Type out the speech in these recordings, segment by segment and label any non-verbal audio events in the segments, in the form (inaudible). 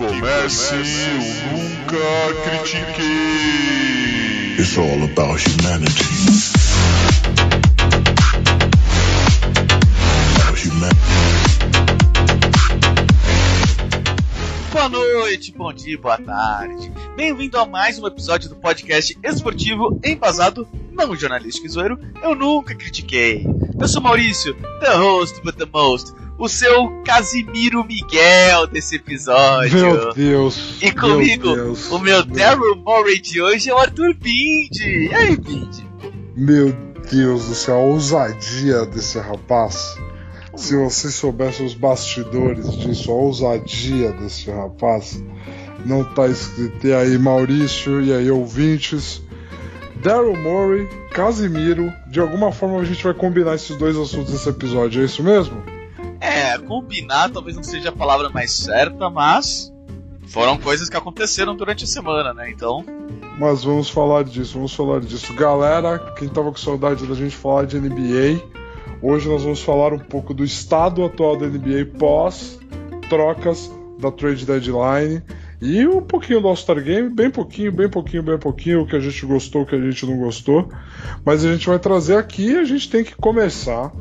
comece Eu Nunca Critiquei. It's all about humanity. About humanity. Boa noite, bom dia, boa tarde. Bem-vindo a mais um episódio do podcast esportivo embasado, não jornalístico e zoeiro, eu nunca critiquei. Eu sou Maurício, the host but the most, o seu Casimiro Miguel desse episódio. Meu Deus. E comigo, meu Deus, o meu Daryl Morey de hoje é o Arthur Bindi. E aí, Bindi? Meu Deus do céu, a ousadia desse rapaz. Se vocês soubessem os bastidores disso, a ousadia desse rapaz, não tá escrito. E aí, Maurício, e aí, ouvintes. Daryl Morey, Casimiro, de alguma forma a gente vai combinar esses dois assuntos nesse episódio, é isso mesmo? É, combinar talvez não seja a palavra mais certa, mas foram coisas que aconteceram durante a semana, né? Então, Mas vamos falar disso, vamos falar disso. Galera, quem tava com saudade da gente falar de NBA, hoje nós vamos falar um pouco do estado atual da NBA pós trocas da trade deadline e um pouquinho do All-Star Game, bem pouquinho, bem pouquinho, bem pouquinho, o que a gente gostou, o que a gente não gostou. Mas a gente vai trazer aqui a gente tem que começar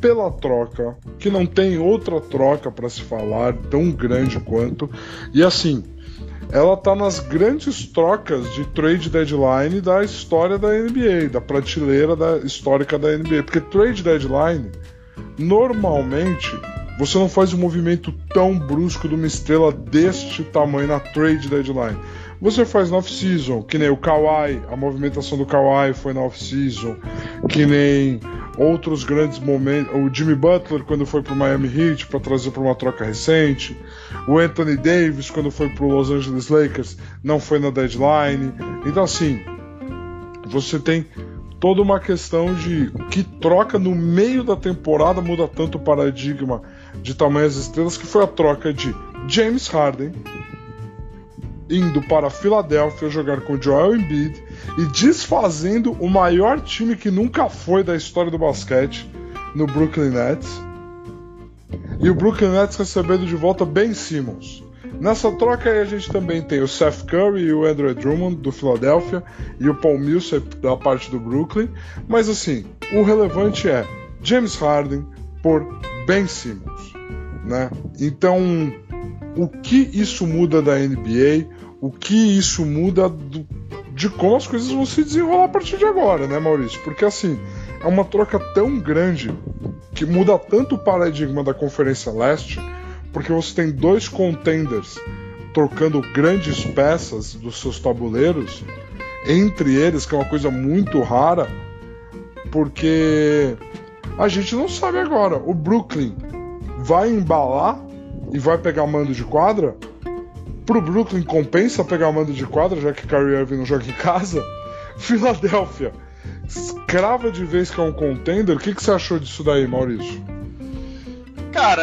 pela troca, que não tem outra troca para se falar tão grande quanto. E assim, ela tá nas grandes trocas de trade deadline da história da NBA, da prateleira da histórica da NBA, porque trade deadline normalmente você não faz um movimento tão brusco de uma estrela deste tamanho na trade deadline. Você faz na off-season, que nem o Kawhi, a movimentação do Kawhi foi na off-season, que nem outros grandes momentos, o Jimmy Butler quando foi pro Miami Heat para trazer para uma troca recente, o Anthony Davis quando foi pro Los Angeles Lakers, não foi na deadline. Então assim, você tem toda uma questão de que troca no meio da temporada muda tanto o paradigma de tamanhas estrelas que foi a troca de James Harden indo para a Filadélfia jogar com Joel Embiid e desfazendo o maior time que nunca foi da história do basquete no Brooklyn Nets. E o Brooklyn Nets recebendo de volta Ben Simmons. Nessa troca aí a gente também tem o Seth Curry e o Andrew Drummond do Philadelphia e o Paul Millsap da parte do Brooklyn, mas assim, o relevante é James Harden por Ben Simmons, né? Então, o que isso muda da NBA? O que isso muda do, de como as coisas vão se desenrolar a partir de agora, né, Maurício? Porque assim, é uma troca tão grande que muda tanto o paradigma da Conferência Leste, porque você tem dois contenders trocando grandes peças dos seus tabuleiros, entre eles, que é uma coisa muito rara, porque a gente não sabe agora. O Brooklyn vai embalar e vai pegar mando de quadra? Pro Brooklyn compensa pegar mando de quadra, já que Kyrie Irving não joga em casa? (laughs) Filadélfia, escrava de vez que é um contender. O que, que você achou disso daí, Maurício? cara,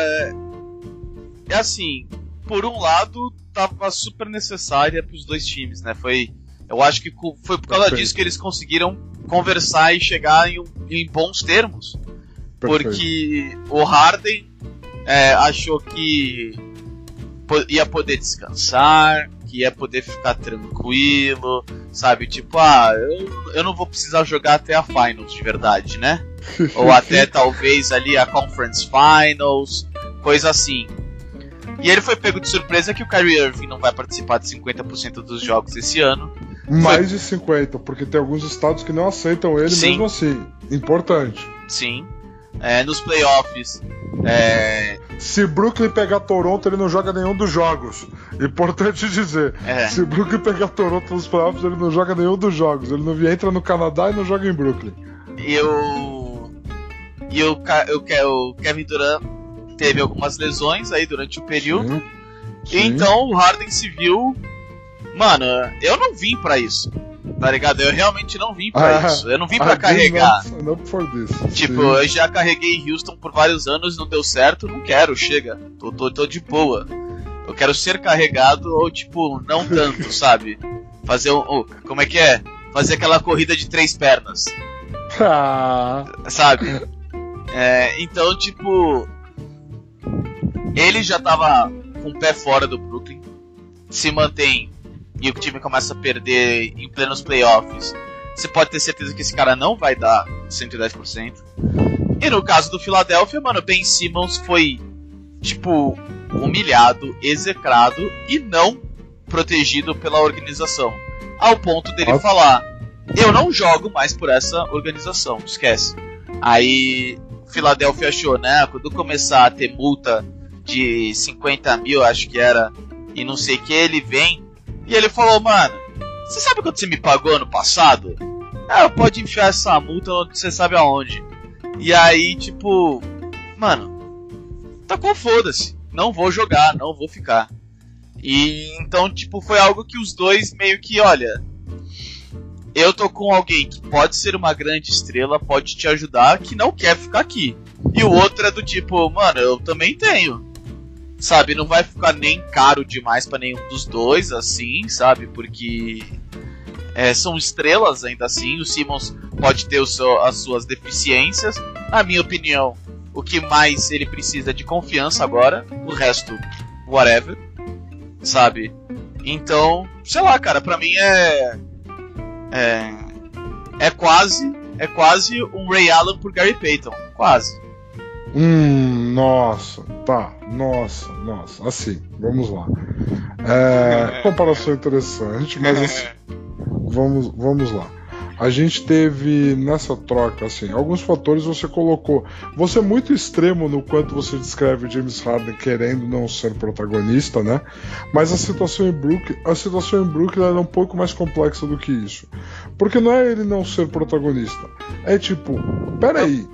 é assim, por um lado, tava super necessária pros dois times, né? Foi. Eu acho que foi por causa Perfeito. disso que eles conseguiram conversar e chegar em, em bons termos. Perfeito. Porque o Harden é, achou que ia poder descansar, que ia poder ficar tranquilo, sabe? Tipo, ah, eu, eu não vou precisar jogar até a Finals de verdade, né? (laughs) Ou até talvez ali a Conference Finals, coisa assim. E ele foi pego de surpresa que o Kyrie Irving não vai participar de 50% dos jogos esse ano. Mais de 50, porque tem alguns estados que não aceitam ele Sim. mesmo assim. Importante. Sim. É, nos playoffs. É, Se Brooklyn pegar Toronto, ele não joga nenhum dos jogos. Importante dizer. É. Se Brooklyn pegar Toronto nos playoffs, ele não joga nenhum dos jogos. Ele não entra no Canadá e não joga em Brooklyn. e o. E o, o, Ke- o Kevin Durant teve algumas lesões aí durante o período. Sim. Sim. Então o Harden se viu. Mano, eu não vim pra isso. Tá ligado? Eu realmente não vim pra Ah, isso. Eu não vim pra I carregar. up for this. Tipo, Sim. eu já carreguei Houston por vários anos, não deu certo, não quero, chega. Tô, tô, tô de boa. Eu quero ser carregado ou, tipo, não tanto, (laughs) sabe? Fazer um. um- como é que é? Fazer aquela corrida de três pernas, Ah, sabe? É, então, tipo. Ele já tava com o pé fora do Brooklyn. se mantém e o time começa a perder em plenos playoffs, você pode ter certeza que esse cara não vai dar 110%. E no caso do Philadelphia, mano, Ben Simmons foi, tipo, humilhado, execrado e não protegido pela organização. Ao ponto dele falar: Eu não jogo mais por essa organização, esquece. Aí, Philadelphia achou, né? Quando começar a ter multa de 50 mil, acho que era, e não sei o que, ele vem e ele falou: Mano, você sabe quanto você me pagou ano passado? Ah, pode enfiar essa multa onde você sabe aonde. E aí, tipo, mano, tá com foda-se. Não vou jogar, não vou ficar. E então, tipo, foi algo que os dois meio que, olha, eu tô com alguém que pode ser uma grande estrela, pode te ajudar, que não quer ficar aqui. E o outro é do tipo, mano, eu também tenho. Sabe, não vai ficar nem caro demais pra nenhum dos dois, assim, sabe? Porque é, são estrelas ainda assim. O Simmons pode ter seu- as suas deficiências. Na minha opinião, o que mais ele precisa é de confiança agora. O resto, whatever. Sabe? Então, sei lá, cara, pra mim é. É. É quase. É quase um Ray Allen por Gary Payton. Quase. Hum, nossa, tá, nossa, nossa. Assim, vamos lá. É, (laughs) comparação interessante, mas assim, (laughs) vamos, vamos lá. A gente teve nessa troca, assim, alguns fatores você colocou. Você é muito extremo no quanto você descreve o James Harden querendo não ser protagonista, né? Mas a situação em Brooklyn, a situação em Brooklyn era um pouco mais complexa do que isso. Porque não é ele não ser protagonista. É tipo, peraí,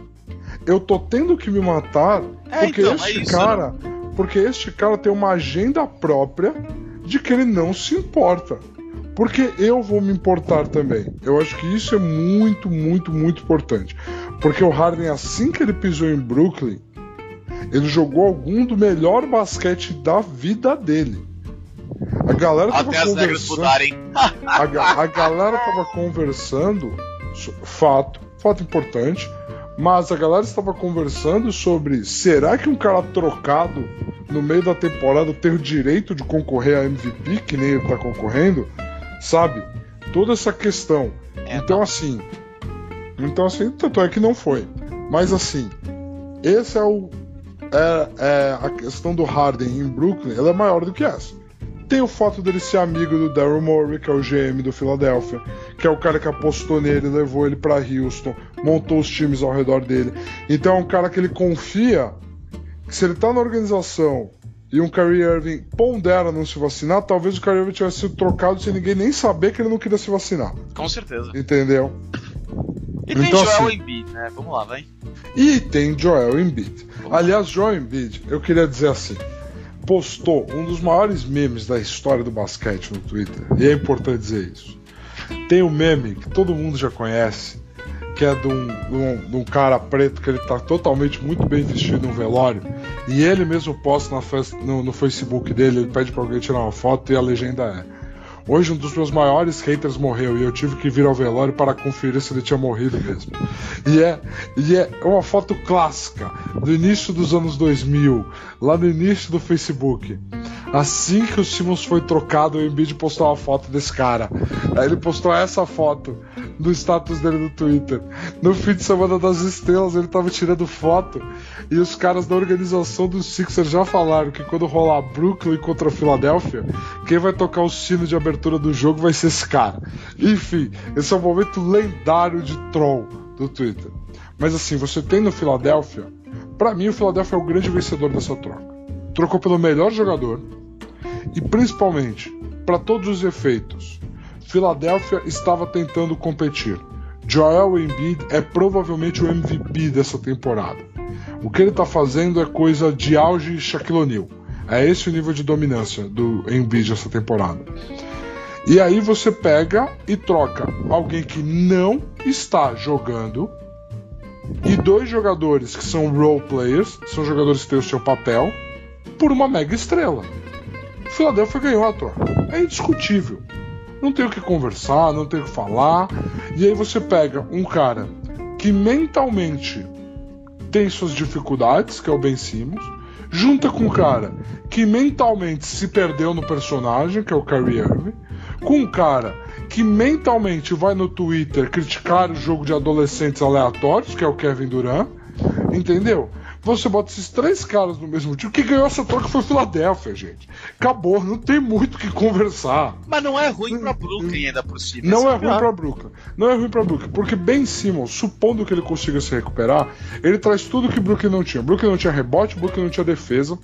eu tô tendo que me matar É, porque então, é este isso, cara, porque este cara tem uma agenda própria de que ele não se importa. Porque eu vou me importar também. Eu acho que isso é muito, muito, muito importante. Porque o Harden, assim que ele pisou em Brooklyn, ele jogou algum do melhor basquete da vida dele. A galera tava Até regras conversando. A, a galera tava conversando, fato, fato importante, mas a galera estava conversando sobre será que um cara trocado no meio da temporada tem o direito de concorrer a MVP, que nem ele tá concorrendo? Sabe? Toda essa questão. É, então assim. Então assim, tanto é que não foi. Mas assim, esse é o. É, é a questão do Harden em Brooklyn, ela é maior do que essa. Tem o fato dele ser amigo do Daryl Morey, que é o GM do Philadelphia, que é o cara que apostou nele, levou ele para Houston, montou os times ao redor dele. Então é um cara que ele confia que se ele tá na organização e um Kyrie Irving pondera não se vacinar, talvez o Kyrie Irving tivesse sido trocado sem ninguém nem saber que ele não queria se vacinar. Com certeza. Entendeu? E tem Então, Joel assim- Embiid, né? Vamos lá, vai. E tem Joel Embiid. Aliás, Joel Embiid, eu queria dizer assim, postou um dos maiores memes da história do basquete no Twitter, e é importante dizer isso. Tem um meme que todo mundo já conhece, que é de um, de um- de um cara preto que ele tá totalmente muito bem vestido num velório, e ele mesmo posta na festa- no, no Facebook dele, ele pede pra alguém tirar uma foto e a legenda é Hoje um dos meus maiores haters morreu e eu tive que vir ao velório para conferir se ele tinha morrido mesmo. E é, e é uma foto clássica do início dos anos 2000, lá no início do Facebook. Assim que o Simmons foi trocado, o Embiid postou uma foto desse cara. Aí ele postou essa foto no status dele no Twitter. No fim de semana das estrelas, ele tava tirando foto e os caras da organização dos Sixers já falaram que quando rolar Brooklyn contra a Filadélfia, quem vai tocar o sino de abertura do jogo vai ser esse cara. Enfim, esse é um momento lendário de troll do Twitter. Mas assim, você tem no Filadélfia, pra mim o Filadélfia é o grande vencedor dessa troca. Trocou pelo melhor jogador e principalmente, para todos os efeitos, Filadélfia estava tentando competir. Joel Embiid é provavelmente o MVP dessa temporada. O que ele está fazendo é coisa de auge Shaquille O'Neal. É esse o nível de dominância do Embiid essa temporada. E aí você pega e troca alguém que não está jogando e dois jogadores que são role players, são jogadores que têm o seu papel, por uma mega estrela. Philadelphia ganhou a troca. É indiscutível. Não tem o que conversar, não tem o que falar. E aí você pega um cara que mentalmente tem suas dificuldades, que é o Ben Simmons, junta com um cara que mentalmente se perdeu no personagem, que é o Kyrie Irving, com um cara que mentalmente vai no Twitter criticar o jogo de adolescentes aleatórios, que é o Kevin Durant, entendeu? Você bota esses três caras no mesmo time. Quem ganhou essa troca foi Filadélfia, gente. Acabou, não tem muito o que conversar. Mas não é ruim pra Brooklyn ainda por cima. Não esse é ruim cara. pra Brooklyn. Não é ruim pra Brooklyn. Porque Ben Simmons, supondo que ele consiga se recuperar, ele traz tudo que Brooklyn não tinha. Brooklyn não tinha rebote, Brooklyn não tinha defesa.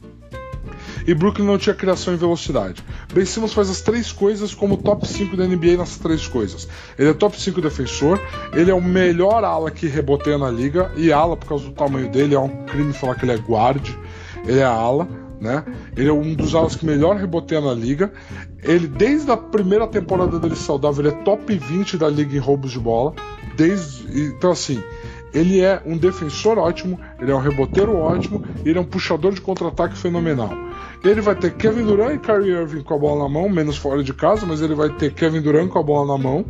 E Brooklyn não tinha criação e velocidade. Ben Simmons faz as três coisas como top 5 da NBA nessas três coisas. Ele é top 5 defensor, ele é o melhor ala que reboteia na liga, e ala por causa do tamanho dele, é um crime falar que ele é guard, ele é ala, né? Ele é um dos alas que melhor reboteia na liga. Ele, desde a primeira temporada dele saudável, ele é top 20 da liga em roubos de bola. Desde, então, assim, ele é um defensor ótimo, ele é um reboteiro ótimo, ele é um puxador de contra-ataque fenomenal. Ele vai ter Kevin Durant e Kyrie Irving com a bola na mão, menos fora de casa, mas ele vai ter Kevin Durant com a bola na mão,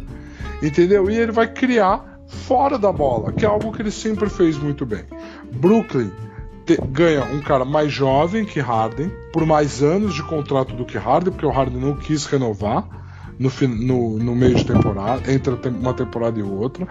entendeu? E ele vai criar fora da bola, que é algo que ele sempre fez muito bem. Brooklyn te- ganha um cara mais jovem que Harden, por mais anos de contrato do que Harden, porque o Harden não quis renovar no, no- no meio de temporada, entre uma temporada e outra.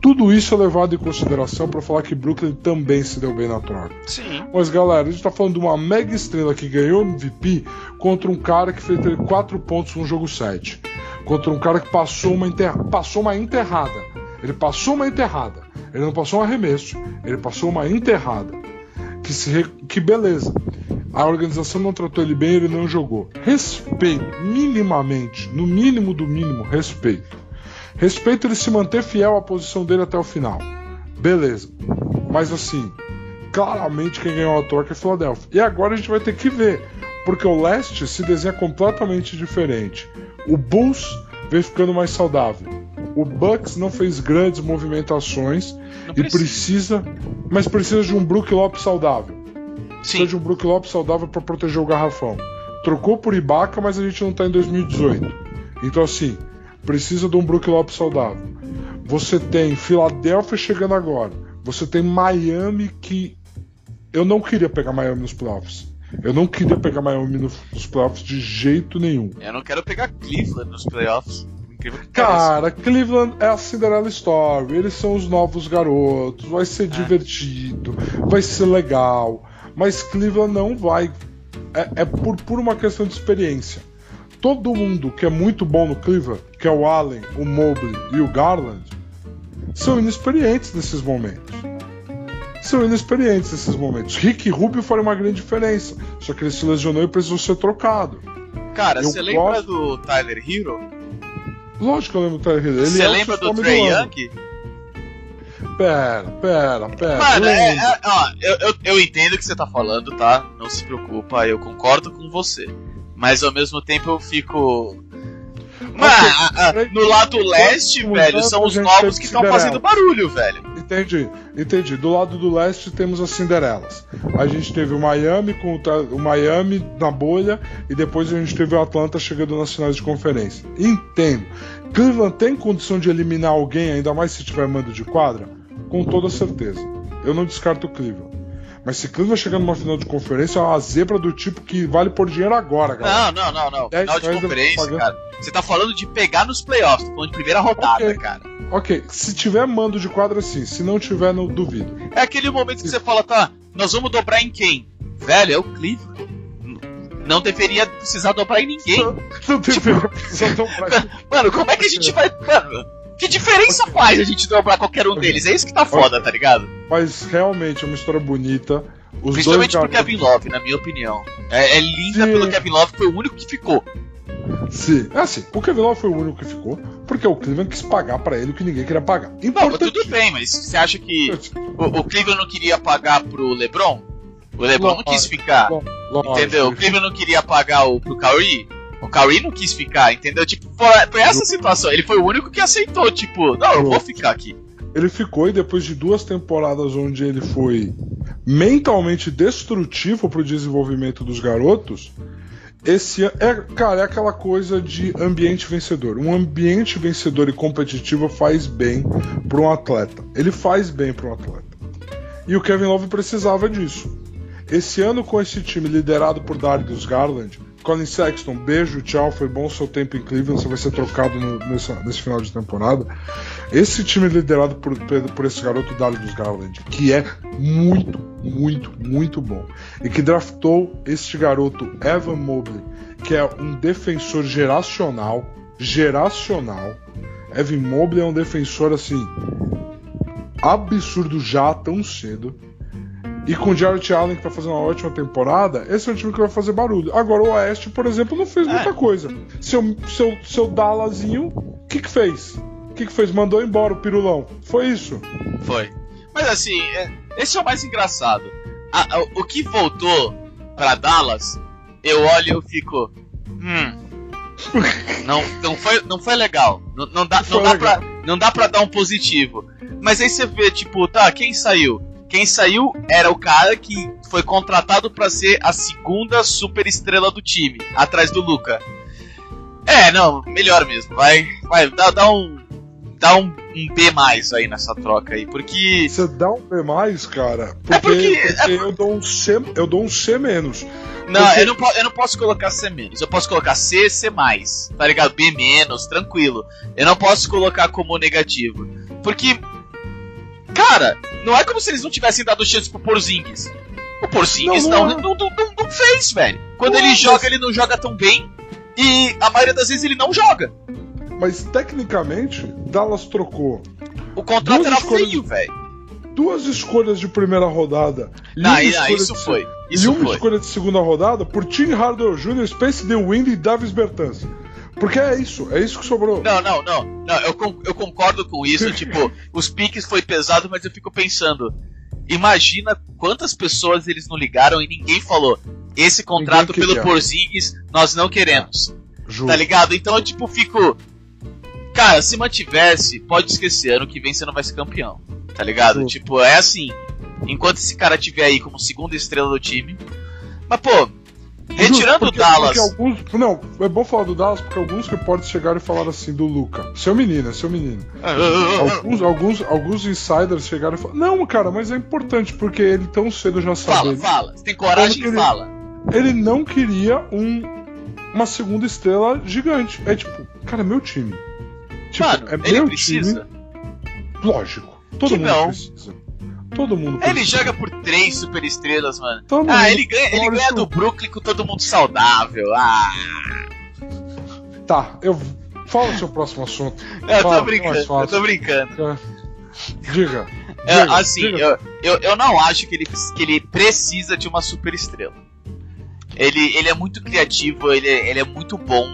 Tudo isso é levado em consideração para falar que Brooklyn também se deu bem na troca. Sim. Mas galera, a gente tá falando de uma mega estrela que ganhou MVP contra um cara que fez 4 pontos no jogo 7. Contra um cara que passou uma, passou uma enterrada. Ele passou uma enterrada. Ele não passou um arremesso. Ele passou uma enterrada. Que, se que beleza. A organização não tratou ele bem, ele não jogou. Respeito, minimamente, no mínimo do mínimo, respeito. Respeito ele se manter fiel à posição dele até o final. Beleza. Mas assim, claramente quem ganhou a troca é Philadelphia. E agora a gente vai ter que ver, porque o leste se desenha completamente diferente. O Bulls vem ficando mais saudável. O Bucks não fez grandes movimentações Não e precisa, mas precisa de um Brook Lopes saudável. Precisa Sim. de um Brook Lopes saudável para proteger o garrafão. Trocou por Ibaka, mas a gente não tá em 2018. Então assim, precisa de um Brook Lopes saudável. Você tem Filadélfia chegando agora. Você tem Miami que eu não queria pegar Miami nos playoffs. Eu não queria pegar Miami nos playoffs de jeito nenhum. Eu não quero pegar Cleveland nos playoffs. Cara, Cleveland é a Cinderella Story. Eles são os novos garotos. Vai ser divertido, vai ser legal. Mas Cleveland não vai. É, é por, por uma questão de experiência. Todo mundo que é muito bom no Cleveland, que é o Allen, o Mobley e o Garland, são inexperientes nesses momentos. São inexperientes nesses momentos. Rick Rubio faria uma grande diferença. Só que ele se lesionou e precisou ser trocado. Cara, você lembra gosto- do Tyler Hero? Lógico que eu lembro do Tyler. Ele Você é lembra do Trey. Young? Pera, pera, pera. Mano, é, é- ó, eu, eu, eu entendo o que você tá falando, tá? Não se preocupa, eu concordo com você. Mas ao mesmo tempo eu fico. A- no lado leste, velho, são os novos que estão fazendo barulho, velho. Entendi, entendi. Do lado do leste temos as Cinderelas. A gente teve o Miami com o, o Miami na bolha e depois a gente teve o Atlanta chegando nas finais de conferência. Entendo. Cleveland tem condição de eliminar alguém, ainda mais se tiver mando de quadra? Com toda certeza. Eu não descarto o Cleveland. Mas se Cleveland chegar numa final de conferência, é uma zebra do tipo que vale por dinheiro agora, galera. Não, não, não, não. Final de conferência, cara. Você tá falando de pegar nos playoffs, tô falando de primeira rodada, Ok. cara. Ok, se tiver mando de quadra, sim. Se não tiver, não duvido. É aquele momento que você fala, tá, nós vamos dobrar em quem? Velho, é o Cleveland. Não deveria precisar dobrar em ninguém. Não deveria precisar tão pra (laughs) Mano, como é que a gente vai. Mano, que diferença faz a gente dobrar qualquer um deles? É isso que tá foda, tá ligado? Mas realmente é uma história bonita. Os Principalmente dois pro Kevin Love, na minha opinião. É, é linda Sim. pelo Kevin Love, foi o único que ficou. Sim, é assim, o Kevin Love foi o único que ficou, porque o Cleveland quis pagar pra ele o que ninguém queria pagar. Não, tudo bem, mas você acha que o, o Cleveland não queria pagar pro LeBron? O LeBron não quis ficar, Lógico, entendeu? O Cleveland não queria pagar o, pro Kyrie. O Kyrie não quis ficar, entendeu? Tipo, foi, essa situação. Ele foi o único que aceitou, tipo, não, eu vou ficar aqui. Ele ficou e depois de duas temporadas onde ele foi mentalmente destrutivo pro desenvolvimento dos garotos, esse é, cara, é aquela coisa de ambiente vencedor. Um ambiente vencedor e competitivo faz bem para um atleta. Ele faz bem para um atleta. E o Kevin Love precisava disso. esse ano com esse time liderado por Darius Garland, Colin Sexton, beijo, tchau, foi bom seu tempo em Cleveland, você vai ser trocado no- nesse, nesse final de temporada. Esse time liderado por, por esse garoto Darius Garland, que é muito, muito, muito bom, e que draftou este garoto Evan Mobley, que é um defensor geracional, geracional. Evan Mobley é um defensor assim absurdo já tão cedo. E com o Jarrett Allen, que tá fazendo uma ótima temporada, esse é um time que vai fazer barulho. Agora, o Oeste, por exemplo, não fez muita É. coisa. Seu, seu, seu Dallasinho, o que que fez? O que que fez? Mandou embora o Pirulão. Foi isso. Foi. Mas assim, é- esse é o mais engraçado. A- a- o que voltou pra Dallas, eu olho e eu fico. Hum. (laughs) Não, não, foi, não foi legal. Não, não dá, não, dá legal. pra, não dá pra dar um positivo. Mas aí você vê, tipo, tá, quem saiu? Quem saiu era o cara que foi contratado pra ser a segunda super estrela do time, atrás do Luca. É, não, melhor mesmo. Vai, vai, dá, dá um. Dá um, um B mais aí nessa troca aí, porque. Você dá um B mais, cara, porque, É porque- porque eu dou um C, eu dou um C menos. Não, Porque- eu não, eu não posso colocar C menos. Eu posso colocar C, C mais. Tá ligado? B menos, tranquilo. Eu não posso colocar como negativo. Porque. Cara, não é como se eles não tivessem dado chance pro Porzingis. O Porzingis Não, não, não não, não, fez, velho. Quando ele joga, ele não joga tão bem. E a maioria das vezes ele não joga. Mas tecnicamente, Dallas trocou O contrato era feio, velho. duas escolhas de primeira rodada. e Não, e- não, isso foi. e Isso uma foi. escolha de segunda rodada por Tim Hardaway Jr., Space DeWind e Davis Bertans. Porque é isso, é isso que sobrou. Não, não, não. não eu, con- eu concordo com isso. (laughs) tipo, os piques foi pesado, mas eu fico pensando. Imagina quantas pessoas eles não ligaram e ninguém falou. Esse contrato pelo. Porzingis nós não queremos. Juro. Tá ligado? Então eu tipo fico. Cara, se mantivesse, pode esquecer, ano que vem você não vai ser campeão. Tá ligado? Sim. Tipo, é assim. Enquanto esse cara tiver aí como segunda estrela do time. Mas, pô, retirando o Dallas. alguns, não, é bom falar do Dallas porque alguns repórteres chegaram e falaram assim do Luca. Seu menino, é seu menino. Alguns, alguns, alguns insiders chegaram e falaram: Não, cara, mas é importante porque ele tão cedo já Fala, sabe. fala. Você tem coragem, ele- fala. Ele não queria um, uma segunda estrela gigante. É tipo, cara, é meu time. Tipo, Mano, é ele meu precisa. time. Lógico. Todo Que mundo não. precisa. Todo mundo Ele joga por três superestrelas, mano. Todo Ah, mundo. ele ganha, ele ganha do Brooklyn com todo mundo saudável. Ah, Tá, eu. Fala o seu próximo assunto. eu Fala, tô brincando, eu tô brincando. Diga. É, diga, assim, diga. eu, eu, eu não acho que ele, que ele precisa de uma superestrela. Ele, ele é muito criativo, ele, é- ele é muito bom.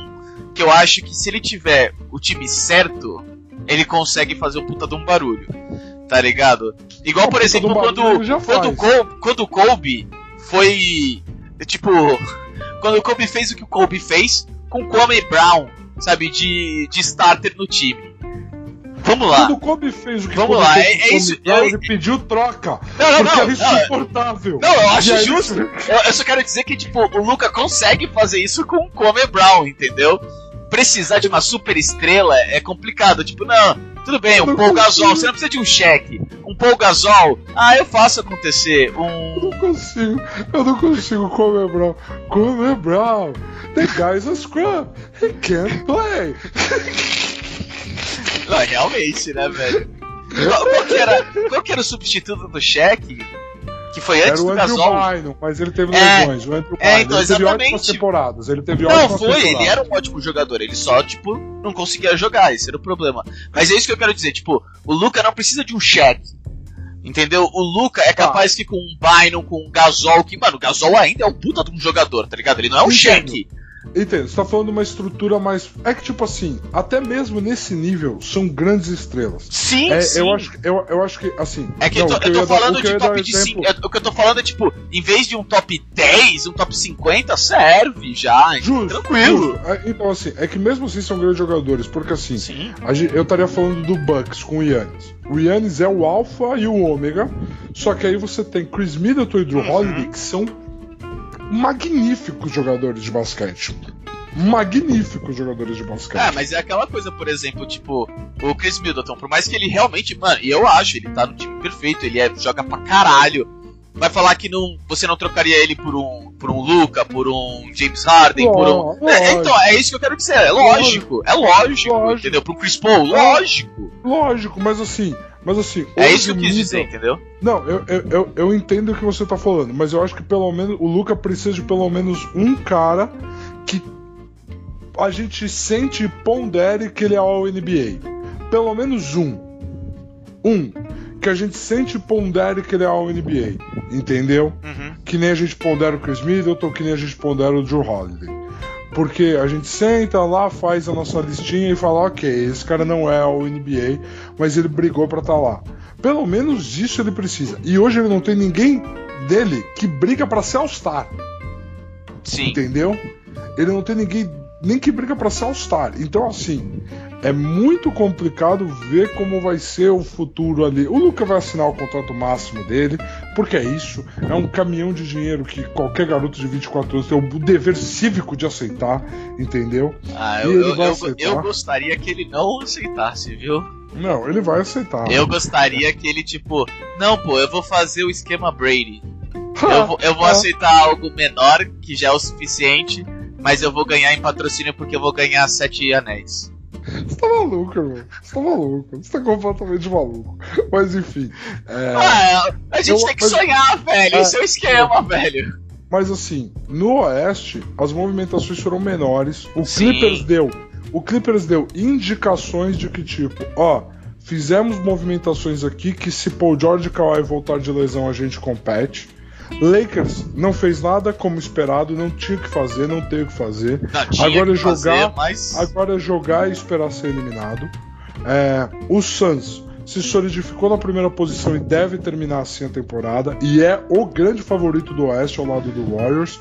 Que eu acho que se ele tiver o time certo, ele consegue fazer um puta de um barulho. Tá ligado? Igual, por exemplo, quando, quando. Kobe, quando Kobe foi. Tipo. (laughs) Quando o Kobe fez o que o Kobe fez com o Kwame Brown, sabe? De, de starter no time. Vamos lá. Quando o Kobe fez o que Vamos lá, fez é- é isso, Brown, eu- ele pediu troca. Não, não, não, não, insuportável. Não, eu acho justo. (laughs) Eu, eu só quero dizer que, tipo, o Luca consegue fazer isso com o Come Brown, entendeu? Precisar de uma super estrela é complicado. Tipo, não, tudo bem, um Eu Paul Gasol, você não precisa de um cheque. Um Paul Gasol, ah, eu faço acontecer. Eu Um. não consigo, eu não consigo. Kobe Brown, the guy's a scrub, he can't play. Não, realmente, né, velho? Qual, qual que era, qual que era o substituto do cheque? Que foi antes do Gasol? Bynum, mas ele teve É, lesões. O Andrew é, então, ele teve exatamente. ótimas temporadas. Ele teve Não, foi, ele era um ótimo jogador, ele só, tipo, não conseguia jogar, esse era o problema. Mas é isso que eu quero dizer, tipo, o Luca não precisa de um cheque. Entendeu? O Luca é capaz que com um Bynum, com um Gasol, que, mano, o Gasol ainda é um puta de um jogador, tá ligado? Ele não é um Entendo. Entendo, você tá falando de uma estrutura mais. É que, tipo assim, até mesmo nesse nível, são grandes estrelas. Sim, É, sim. eu, acho, que- eu, eu acho que, assim. É que não, eu tô, eu tô dar- falando eu de dar top de exemplo- 5. O que eu tô falando é, tipo, em vez de um top 10, um top 50, serve já. Justo, Tranquilo. justo. É, Então, assim, é que mesmo assim são grandes jogadores, porque assim, Sim. eu estaria falando do Bucks com o Yannis. O Yannis é o alfa e o ômega, só que aí você tem Chris Middleton e Drew Uhum. Holiday, que são magníficos jogadores de basquete. Magníficos jogadores de basquete. É, mas é aquela coisa, por exemplo, tipo, o Chris Middleton, por mais que ele realmente, mano, e eu acho, ele tá no time perfeito, ele é, joga pra caralho. vai falar que não, você não trocaria ele por um, por um Luca, por um James Harden, por um. É, então, é isso que eu quero dizer. É lógico, é lógico, Lógico. entendeu? Pro Chris Paul, lógico. Lógico, mas assim. Mas assim. É isso que eu quis dizer, entendeu? Não, eu, eu, eu, eu entendo o que você tá falando, mas eu acho que pelo menos o Luca precisa de pelo menos um cara que a gente sente e pondere que ele é ao NBA. Pelo menos um. Um. Que a gente sente e pondere que ele é ao NBA. Entendeu? Uhum. que nem a gente pondera o Chris Middleton, que nem a gente pondera o Drew Holiday. Porque a gente senta lá, faz a nossa listinha e fala, ok, esse cara não é o NBA, mas ele brigou pra estar lá. Pelo menos isso ele precisa. E hoje ele não tem ninguém dele que briga pra ser All-Star, Sim. entendeu? Ele não tem ninguém nem que briga pra ser All-Star. Então, assim, é muito complicado ver como vai ser o futuro ali. O Luca vai assinar o contrato máximo dele, porque é isso. É um caminhão de dinheiro que qualquer garoto de 24 anos tem o dever cívico de aceitar, entendeu? Ah, eu, eu, eu, eu gostaria que ele não aceitasse, viu? Não, ele vai aceitar. Eu gostaria que ele, tipo, não, pô, eu vou fazer o esquema Brady. Eu vou, eu vou aceitar algo menor, que já é o suficiente, mas eu vou ganhar em patrocínio porque eu vou ganhar sete anéis. Você tá maluco, irmão. Você tá maluco. Você tá completamente maluco. Mas enfim. é, Ah, a gente eu- tem que mas- sonhar, velho. É. Esse é o esquema, velho. Mas assim, no Oeste, as movimentações foram menores. O Sim. Clippers deu. O Clippers deu indicações de que, tipo, ó, fizemos movimentações aqui que se Paul George e Kawhi voltar de lesão, a gente compete. Lakers não fez nada como esperado, não tinha o que fazer, não tem o que fazer. Agora que jogar- fazer, mas... Agora é jogar e esperar ser eliminado. É, o Suns se solidificou na primeira posição e deve terminar assim a temporada. E é o grande favorito do Oeste ao lado do Warriors,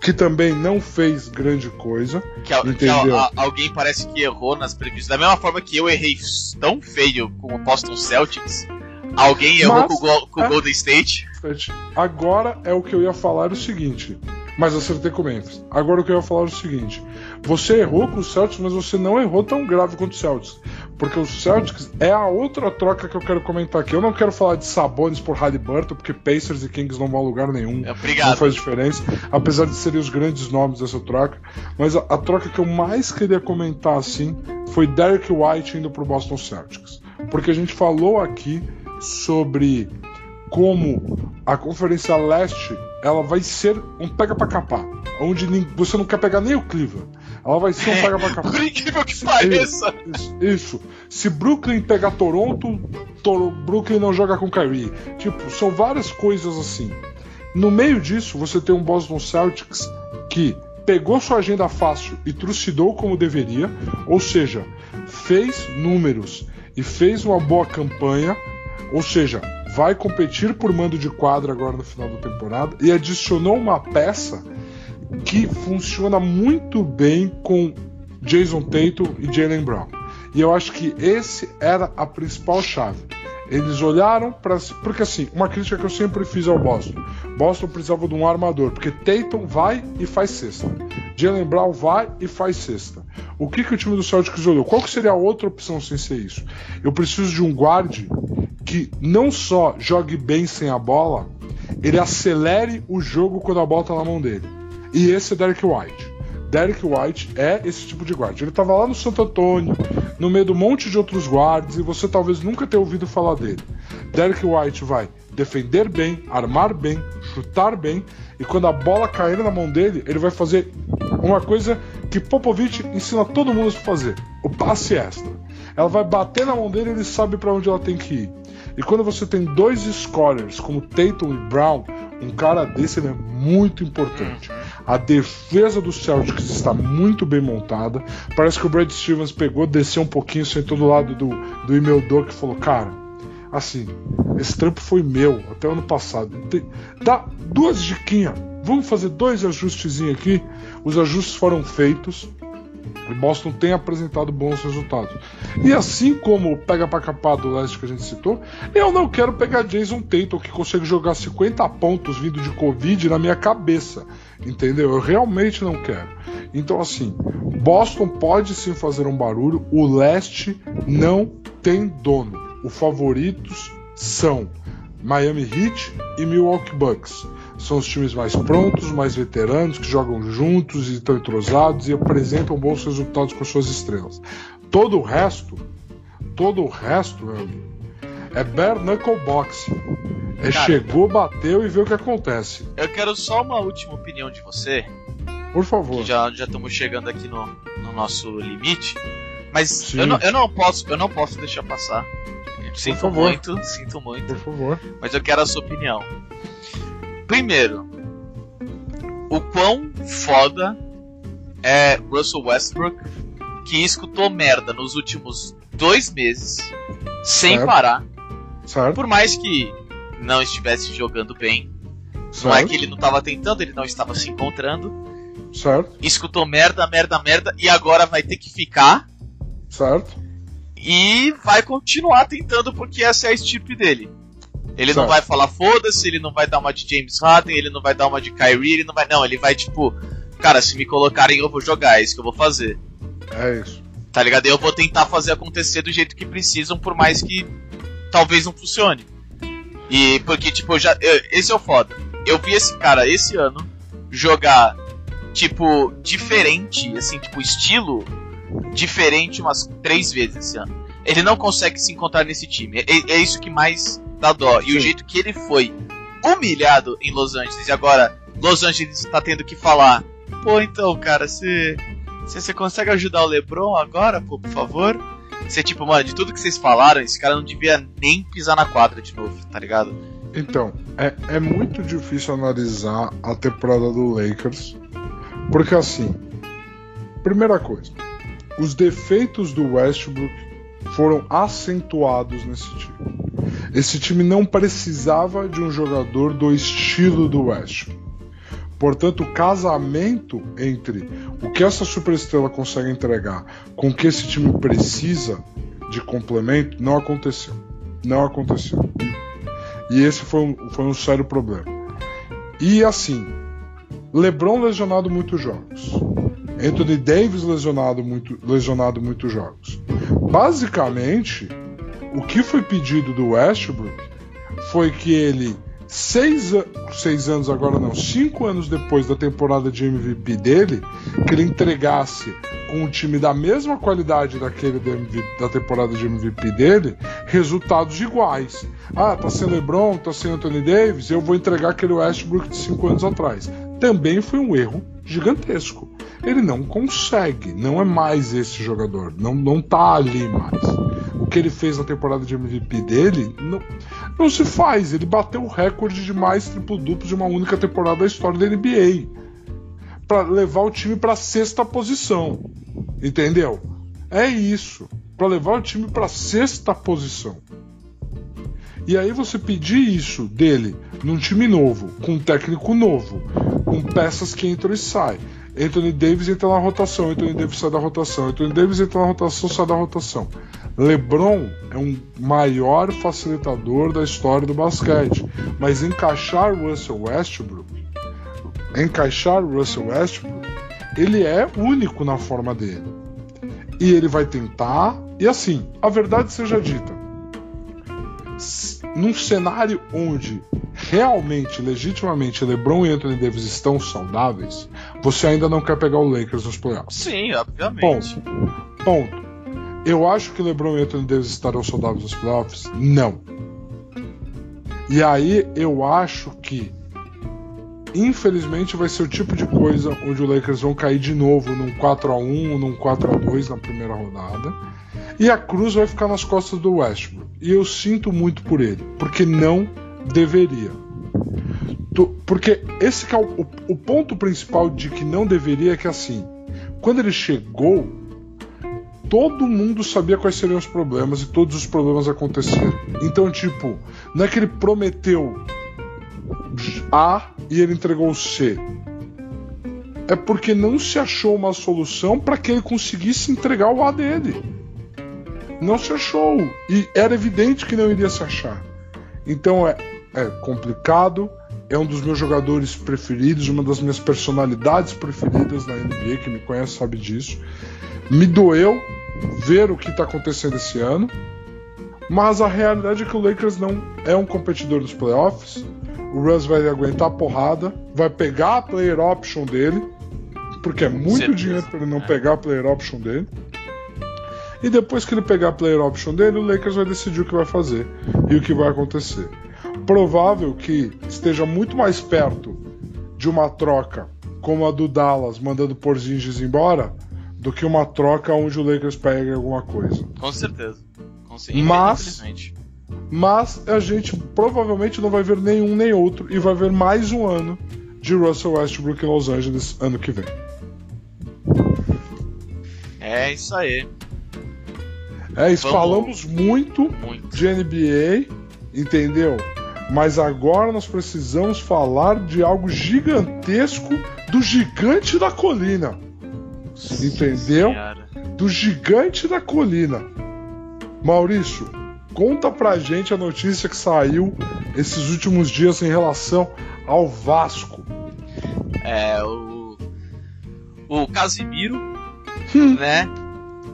que também não fez grande coisa. Que, que Entendeu? al- a- alguém parece que errou nas previsões. Da mesma forma que eu errei tão feio com o Boston Celtics, alguém errou Mas- com, o Go- com o é. Golden State. Agora é o que eu ia falar o seguinte. Mas acertei com o Memphis. Agora o que eu ia falar é o seguinte: você errou com o Celtics, mas você não errou tão grave quanto o Celtics. Porque o Celtics é a outra troca que eu quero comentar aqui. Eu não quero falar de Sabonis por Halliburton, porque Pacers e Kings não vão a lugar nenhum. Não Obrigado. faz diferença, apesar de serem os grandes nomes dessa troca. Mas a, a troca que eu mais queria comentar assim foi Derek White indo pro Boston Celtics. Porque a gente falou aqui sobre como a Conferência Leste ela vai ser um pega pra capar, onde você não quer pegar nem o Cleveland. Ela vai ser um pega pra (laughs) capar. Por incrível que pareça. Isso, isso. Se Brooklyn pegar Toronto, Toro- Brooklyn não joga com Kyrie. Tipo, são várias coisas assim. No meio disso, você tem um Boston Celtics que pegou sua agenda fácil e trucidou como deveria, ou seja, fez números e fez uma boa campanha, ou seja, vai competir por mando de quadra agora no final da temporada e adicionou uma peça que funciona muito bem com Jason Tatum e Jalen Brown. E eu acho que esse era a principal chave. Eles olharam para porque assim, uma crítica que eu sempre fiz ao Boston. Boston precisava de um armador, porque Tatum vai e faz cesta. Jalen Brown vai e faz cesta. O que, que o time do Celtics olhou? Qual que seria a outra opção sem ser isso? Eu preciso de um guarde que não só jogue bem sem a bola, ele acelere o jogo quando a bola tá na mão dele. E esse é Derek White. Derek White é esse tipo de guarda. Ele estava lá no Santo Antônio, no meio de um monte de outros guardas, e você talvez nunca tenha ouvido falar dele. Derek White vai defender bem, armar bem, chutar bem, e quando a bola cair na mão dele, ele vai fazer uma coisa que Popovich ensina todo mundo a fazer: o passe extra. Ela vai bater na mão dele e ele sabe para onde ela tem que ir. E quando você tem dois scorers como Tatum e Brown, um cara desse é muito importante. A defesa do Celtics está muito bem montada. Parece que o Brad Stevens pegou, desceu um pouquinho, sentou do lado do, do Imeldo que falou: Cara, assim, esse trampo foi meu até o ano passado. Tem- dá duas diquinhas. Vamos fazer dois ajustezinhos aqui. Os ajustes foram feitos. Boston tem apresentado bons resultados. E assim como o pega pra capar do leste que a gente citou, eu não quero pegar Jason Tatum que consegue jogar 50 pontos vindo de Covid na minha cabeça. Entendeu? Eu realmente não quero. Então, assim, Boston pode sim fazer um barulho. O leste não tem dono. Os favoritos são Miami Heat e Milwaukee Bucks. São os times mais prontos, mais veteranos, que jogam juntos e estão entrosados e apresentam bons resultados com suas estrelas. Todo o resto, todo o resto, meu amigo, é bare knuckle boxing. É Cara. chegou, bateu e vê o que acontece. Eu quero só uma última opinião de você, Por favor. já já estamos chegando aqui no, no nosso limite. Mas eu não, eu não posso, eu não posso deixar passar. Sinto muito, sinto muito, Por favor. mas eu quero a sua opinião. Primeiro, o quão foda é Russell Westbrook que escutou merda nos últimos dois meses sem Certo. parar, Certo? por mais que não estivesse jogando bem, não é Certo? que ele não estava tentando, ele não estava se encontrando. Certo? escutou merda, merda, merda, e agora vai ter que ficar Certo? e vai continuar tentando porque essa é a estirpe dele. Ele não vai falar foda-se, ele não vai dar uma de James Harden, ele não vai dar uma de Kyrie, ele não vai. Não, ele vai tipo, cara, se me colocarem eu vou jogar, é isso que eu vou fazer. É isso. Tá ligado? Eu vou tentar fazer acontecer do jeito que precisam, por mais que talvez não funcione. E porque, tipo, eu já. eu- esse é o foda. Eu vi esse cara esse ano jogar, tipo, diferente, assim, tipo, estilo diferente umas três vezes esse ano. Ele não consegue se encontrar nesse time. É, é isso que mais dá dó. E Sim. o jeito que ele foi humilhado em Los Angeles e agora Los Angeles tá tendo que falar: pô, então, cara, você. Você você consegue ajudar o LeBron agora, pô, por favor? Você, tipo, mano, de tudo que vocês falaram, esse cara não devia nem pisar na quadra de novo, tá ligado? Então, é, é muito difícil analisar a temporada do Lakers, porque assim, primeira coisa, os defeitos do Westbrook foram acentuados nesse time. Esse time não precisava de um jogador do estilo do Westbrook. Portanto, o casamento entre o que essa superestrela consegue entregar com o que esse time precisa de complemento não aconteceu. Não aconteceu. E esse foi um, foi um sério problema. E assim, LeBron lesionado muitos jogos. Anthony Davis lesionado muito, lesionado muitos jogos. Basicamente, o que foi pedido do Westbrook foi que ele seis, seis anos agora não, cinco anos depois da temporada de MVP dele, que ele entregasse com um time da mesma qualidade daquele MVP da temporada de MVP dele, resultados iguais. Ah, tá sem LeBron, tá sem Anthony Davis, eu vou entregar aquele Westbrook de cinco anos atrás. Também foi um erro gigantesco. Ele não consegue, não é mais esse jogador, não, não tá ali mais. O que ele fez na temporada de MVP dele não, não se faz. Ele bateu o recorde de mais triplo-duplos de uma única temporada da história da NBA. Pra levar o time pra sexta posição. Entendeu? É isso. Pra levar o time pra sexta posição. E aí você pedir isso dele num time novo, com um técnico novo, com peças que entram e saem. Anthony Davis entra na rotação, Anthony Davis sai da rotação, Anthony Davis entra na rotação, sai da rotação. LeBron é um maior facilitador da história do basquete, mas encaixar Russell Westbrook, encaixar Russell Westbrook, ele é único na forma dele. E ele vai tentar, e assim, a verdade seja dita, num cenário onde realmente, legitimamente, LeBron e Anthony Davis estão saudáveis, você ainda não quer pegar o Lakers nos playoffs. Sim, obviamente. Ponto. Ponto. Eu acho que LeBron e Anthony Davis estarão saudáveis nos playoffs? Não. E aí eu acho que, infelizmente, vai ser o tipo de coisa onde o Lakers vão cair de novo num 4x1 ou num 4x2 na primeira rodada. E a cruz vai ficar nas costas do Westbrook. E eu sinto muito por ele, porque não deveria. Porque esse é o, o- o ponto principal de que não deveria é que assim, quando ele chegou, todo mundo sabia quais seriam os problemas e todos os problemas aconteceram. Então, tipo, não é que ele prometeu A e ele entregou C. É porque não se achou uma solução para que ele conseguisse entregar o A dele. Não se achou. E era evidente que não iria se achar. Então é, é complicado. É um dos meus jogadores preferidos, uma das minhas personalidades preferidas na NBA. Quem me conhece sabe disso. Me doeu ver o que está acontecendo esse ano, Mas a realidade é que o Lakers não é um competidor dos playoffs. O Russ vai aguentar a porrada, vai pegar a player option dele, porque é muito Certeza, dinheiro para ele não pegar a player option dele. E depois que ele pegar a player option dele, o Lakers vai decidir o que vai fazer e o que vai acontecer. Provável que esteja muito mais perto de uma troca como a do Dallas mandando Porzingis embora do que uma troca onde o Lakers pega alguma coisa. Com certeza. Com cer- Mas-. Mas a gente provavelmente não vai ver nenhum nem outro e vai ver mais um ano de Russell Westbrook em Los Angeles ano que vem. É isso aí. É isso, Vamos- falamos muito Muito. de NBA, entendeu? Mas agora nós precisamos falar de algo gigantesco do gigante da colina. Entendeu? Senhora. Do gigante da colina. Maurício, conta pra gente a notícia que saiu esses últimos dias em relação ao Vasco. É, o. O Casimiro, Hum. né?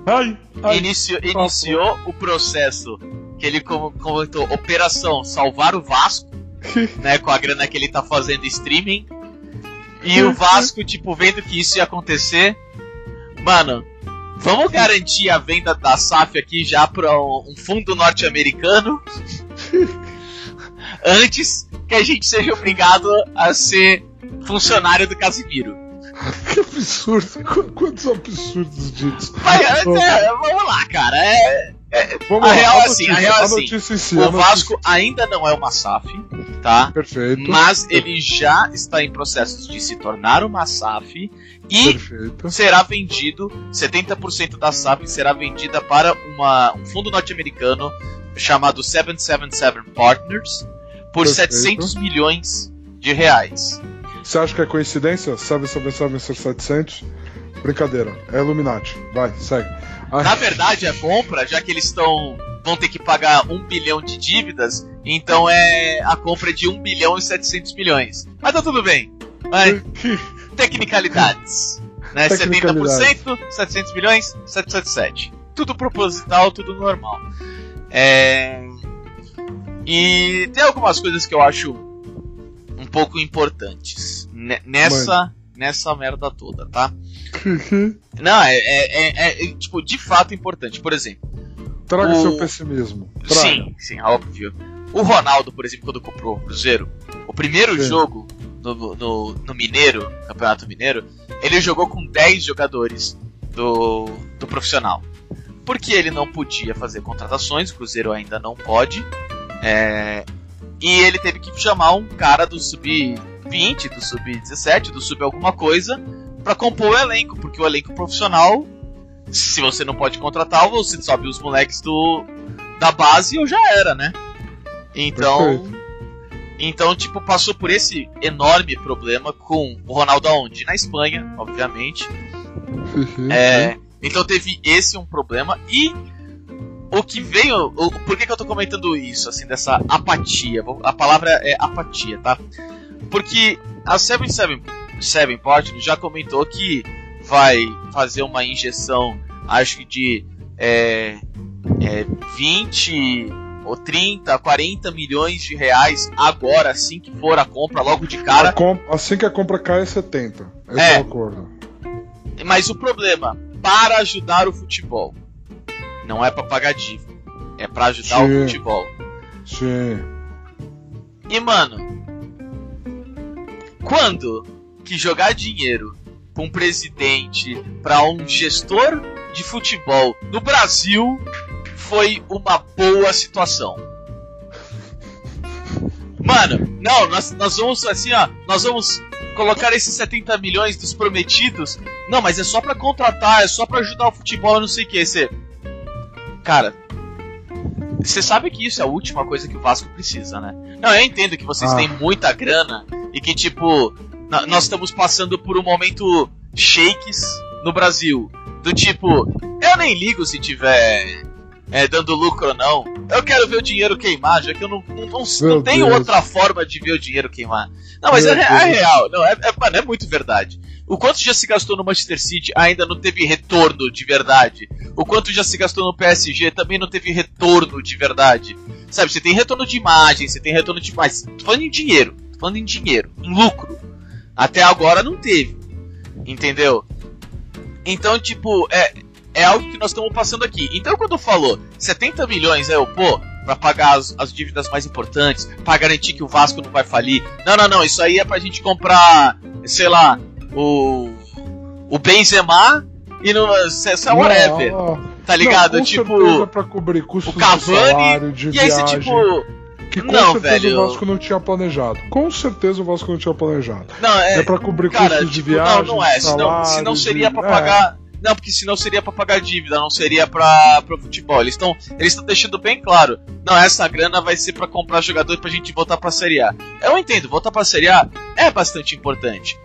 Ai, ai. Inicio- iniciou o processo que ele com- comentou Operação Salvar o Vasco, (laughs) né? Com a grana que ele tá fazendo streaming. E o Vasco, tipo, vendo que isso ia acontecer. Mano, vamos garantir a venda da SAF aqui já pra um um fundo norte-americano. (laughs) Antes que a gente seja obrigado a ser funcionário do Casimiro. (laughs) Que absurdo. Qu- Quantos absurdos disso. Mas, é, vamos lá, cara. É, Vamos a lá, real a assim, a real a assim, o Vasco ainda não é uma SAF, tá? Perfeito. Mas ele já está em processos de se tornar uma SAF e Perfeito. será vendido, 70% da SAF será vendida para uma, um fundo norte-americano chamado 777 Partners por Perfeito. 700 milhões de reais. Você acha que é coincidência? 777 ser 700? Brincadeira. É Illuminati. Vai, segue. Ai, Na verdade, a compra, já que eles estão vão ter que pagar 1 bilhão de dívidas, então é a compra é de 1 bilhão e 700 milhões. Mas tá tudo bem. Vai, (laughs) tecnicalidades. Né? Tecnicalidades. 70%, 700 milhões, 777. Tudo proposital, tudo normal. É... E tem algumas coisas que eu acho um pouco importantes ne- nessa, nessa merda toda, tá? Não, é, é- é- é, tipo, de fato importante. Por exemplo, Traga O- seu pessimismo. Traga. sim, sim, óbvio. O Ronaldo, por exemplo, quando comprou o Cruzeiro, o primeiro Sim. jogo no, no, no Mineiro, Campeonato Mineiro, ele jogou com 10 jogadores do, do profissional. Porque ele não podia fazer contratações, o Cruzeiro ainda não pode. é, e ele teve que chamar um cara do sub-20, do sub-17, do sub alguma coisa, para compor o elenco, porque o elenco profissional, se você não pode contratar, você sobe os moleques do, da base ou já era, né? Então, então tipo passou por esse enorme problema com o Ronaldo aonde? Na Espanha, obviamente. É, então teve esse um problema e o que veio, o, por que, que eu tô comentando isso assim dessa apatia? A palavra é apatia, tá? Porque a 777 Partners já comentou que vai fazer uma injeção, acho que de é, é, 20 ou 30, 40 milhões de reais agora, assim que for a compra, logo de cara. Assim que a compra cai é 70. Esse É. é, o acordo. Mas o problema, para ajudar o futebol, não é para pagar dívida, é para ajudar Sim. o futebol. Sim. E mano, quando que jogar dinheiro pra um presidente, pra um gestor de futebol no Brasil foi uma boa situação? Mano, não, nós, nós vamos assim, ó, nós vamos colocar esses 70 milhões dos prometidos. Não, mas é só pra contratar, é só pra ajudar o futebol, não sei o que. Você. Cara, você sabe que isso é a última coisa que o Vasco precisa, né? Não, eu entendo que vocês Ah. têm muita grana e que, tipo, nós estamos passando por um momento shakes no Brasil. Do tipo, eu nem ligo se tiver é, dando lucro ou não. Eu quero ver o dinheiro queimar, já que eu não, não, não, não tenho Deus. outra forma de ver o dinheiro queimar. Não, mas é, é real. Não, é, é, mano, é muito verdade. O quanto já se gastou no Manchester City ainda não teve retorno de verdade. o quanto já se gastou no PSG também não teve retorno de verdade. Sabe, você tem retorno de imagem, você tem retorno de. Mas, tô falando em dinheiro, tô falando em dinheiro, em lucro. Até agora não teve. Entendeu? Então, tipo, é, é algo que nós estamos passando aqui. Então, quando falou 70 milhões, é o pô, para pagar as, as, dívidas mais importantes, para garantir que o Vasco não vai falir. Não, não, não, isso aí é pra gente comprar, sei lá, o o Benzema e no sei whatever. Não, tá ligado? Não, tipo, pra cobrir custos o Cavani, de salário, de e viagem. aí você tipo que com não, certeza velho. o Vasco não tinha planejado. Com certeza o Vasco não tinha planejado. Não, é, É pra cobrir cara, custos de tipo, viagem, Não, não é. de Senão, senão seria de- pra é. pagar. Não, porque senão seria pra pagar dívida, não seria pra, pro futebol. Eles estão eles deixando bem claro. Não, essa grana vai ser pra comprar jogador pra gente voltar pra Série A. Eu entendo, voltar pra Série A é bastante importante.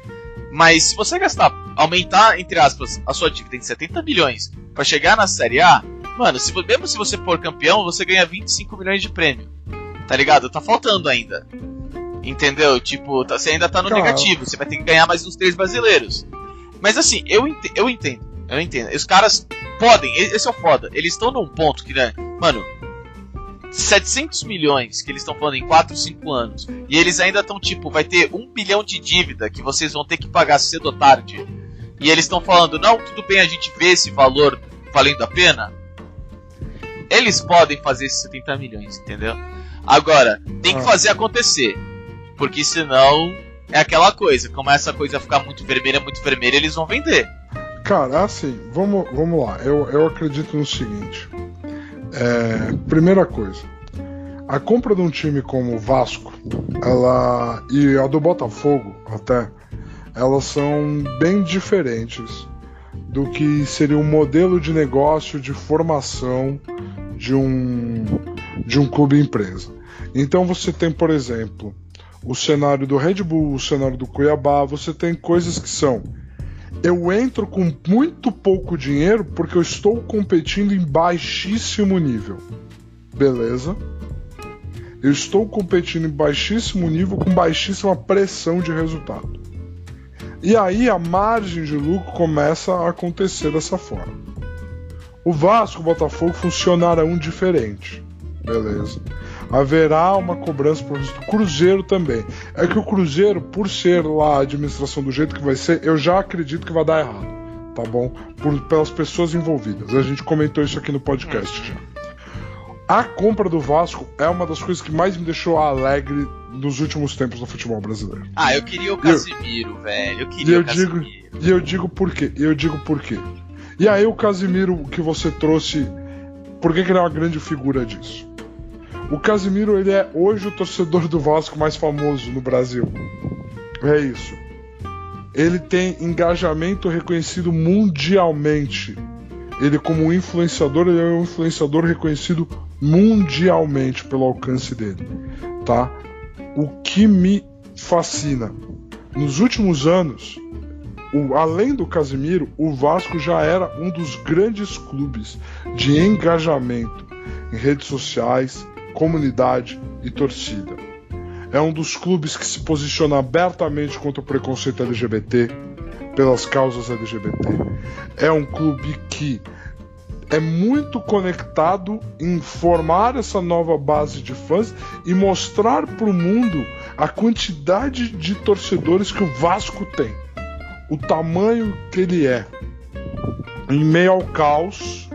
Mas se você gastar, aumentar, entre aspas, a sua dívida em 70 milhões pra chegar na Série A, mano, se, mesmo se você for campeão, você ganha 25 milhões de prêmio. Tá ligado? Tá faltando ainda. Entendeu? Tipo, tá- você ainda tá no Cara. negativo, você vai ter que ganhar mais uns três brasileiros. Mas assim, eu, ente- eu entendo, eu entendo. Os caras podem, esse é o foda. Eles estão num ponto que, né, mano, 700 milhões que eles estão falando em 4, 5 anos, e eles ainda estão tipo, vai ter um bilhão de dívida que vocês vão ter que pagar cedo ou tarde. E eles estão falando, não, tudo bem a gente vê esse valor valendo a pena. Eles podem fazer esses 70 milhões, entendeu? Agora, tem que Ah. fazer acontecer. Porque senão é aquela coisa, começa a coisa a ficar muito vermelha, muito vermelha, eles vão vender. Cara, assim, vamos, vamos lá. Eu, eu acredito no seguinte. É, primeira coisa. A compra de um time como o Vasco, ela e a do Botafogo até, elas são bem diferentes do que seria um modelo de negócio de formação de um de um clube empresa. Então você tem, por exemplo, o cenário do Red Bull, o cenário do Cuiabá, você tem coisas que são eu entro com muito pouco dinheiro porque eu estou competindo em baixíssimo nível. Beleza? Eu estou competindo em baixíssimo nível com baixíssima pressão de resultado. E aí a margem de lucro começa a acontecer dessa forma. O Vasco e o Botafogo funcionarão diferente. Beleza. Haverá uma cobrança por o Cruzeiro também. É que o Cruzeiro, por ser lá a administração do jeito que vai ser, eu já acredito que vai dar errado. Tá bom? Por, pelas pessoas envolvidas. A gente comentou isso aqui no podcast já. A compra do Vasco é uma das coisas que mais me deixou alegre nos últimos tempos no futebol brasileiro. Ah, eu queria o Casimiro, velho. Eu queria eu o digo, Casimiro. e eu digo por quê? E eu digo por quê? E aí o Casimiro que você trouxe, por que, que ele é uma grande figura disso? O Casimiro ele é hoje o torcedor do Vasco mais famoso no Brasil. É isso. Ele tem engajamento reconhecido mundialmente. Ele como influenciador, ele é um influenciador reconhecido mundialmente pelo alcance dele, tá? O que me fascina nos últimos anos, o- além do Casimiro, o Vasco já era um dos grandes clubes de engajamento em redes sociais, comunidade e torcida. É um dos clubes que se posiciona abertamente contra o preconceito LGBT, pelas causas LGBT. É um clube que é muito conectado em formar essa nova base de fãs e mostrar para o mundo a quantidade de torcedores que o Vasco tem, o tamanho que ele é, em meio ao caos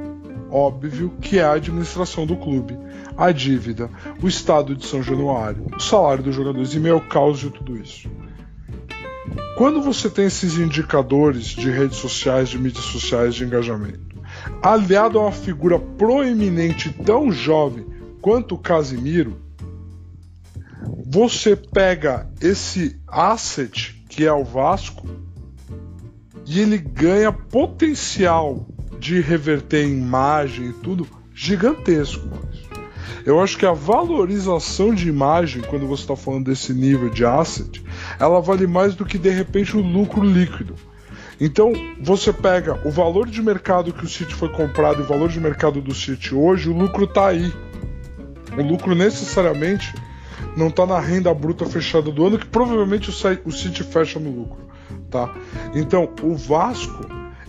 óbvio que é a administração do clube, a dívida, o estado de São Januário, o salário dos jogadores, em meio ao caos de tudo isso. Quando você tem esses indicadores de redes sociais, de mídias sociais, de engajamento, aliado a uma figura proeminente tão jovem quanto o Casimiro, você pega esse asset que é o Vasco e ele ganha potencial de reverter em imagem e tudo gigantesco. Eu acho que a valorização de imagem, quando você está falando desse nível de asset, ela vale mais do que de repente o lucro líquido. Então, você pega o valor de mercado que o City foi comprado e o valor de mercado do City hoje, o lucro está aí. O lucro necessariamente não está na renda bruta fechada do ano, que provavelmente o Ci- o City fecha no lucro, tá? Então, o Vasco,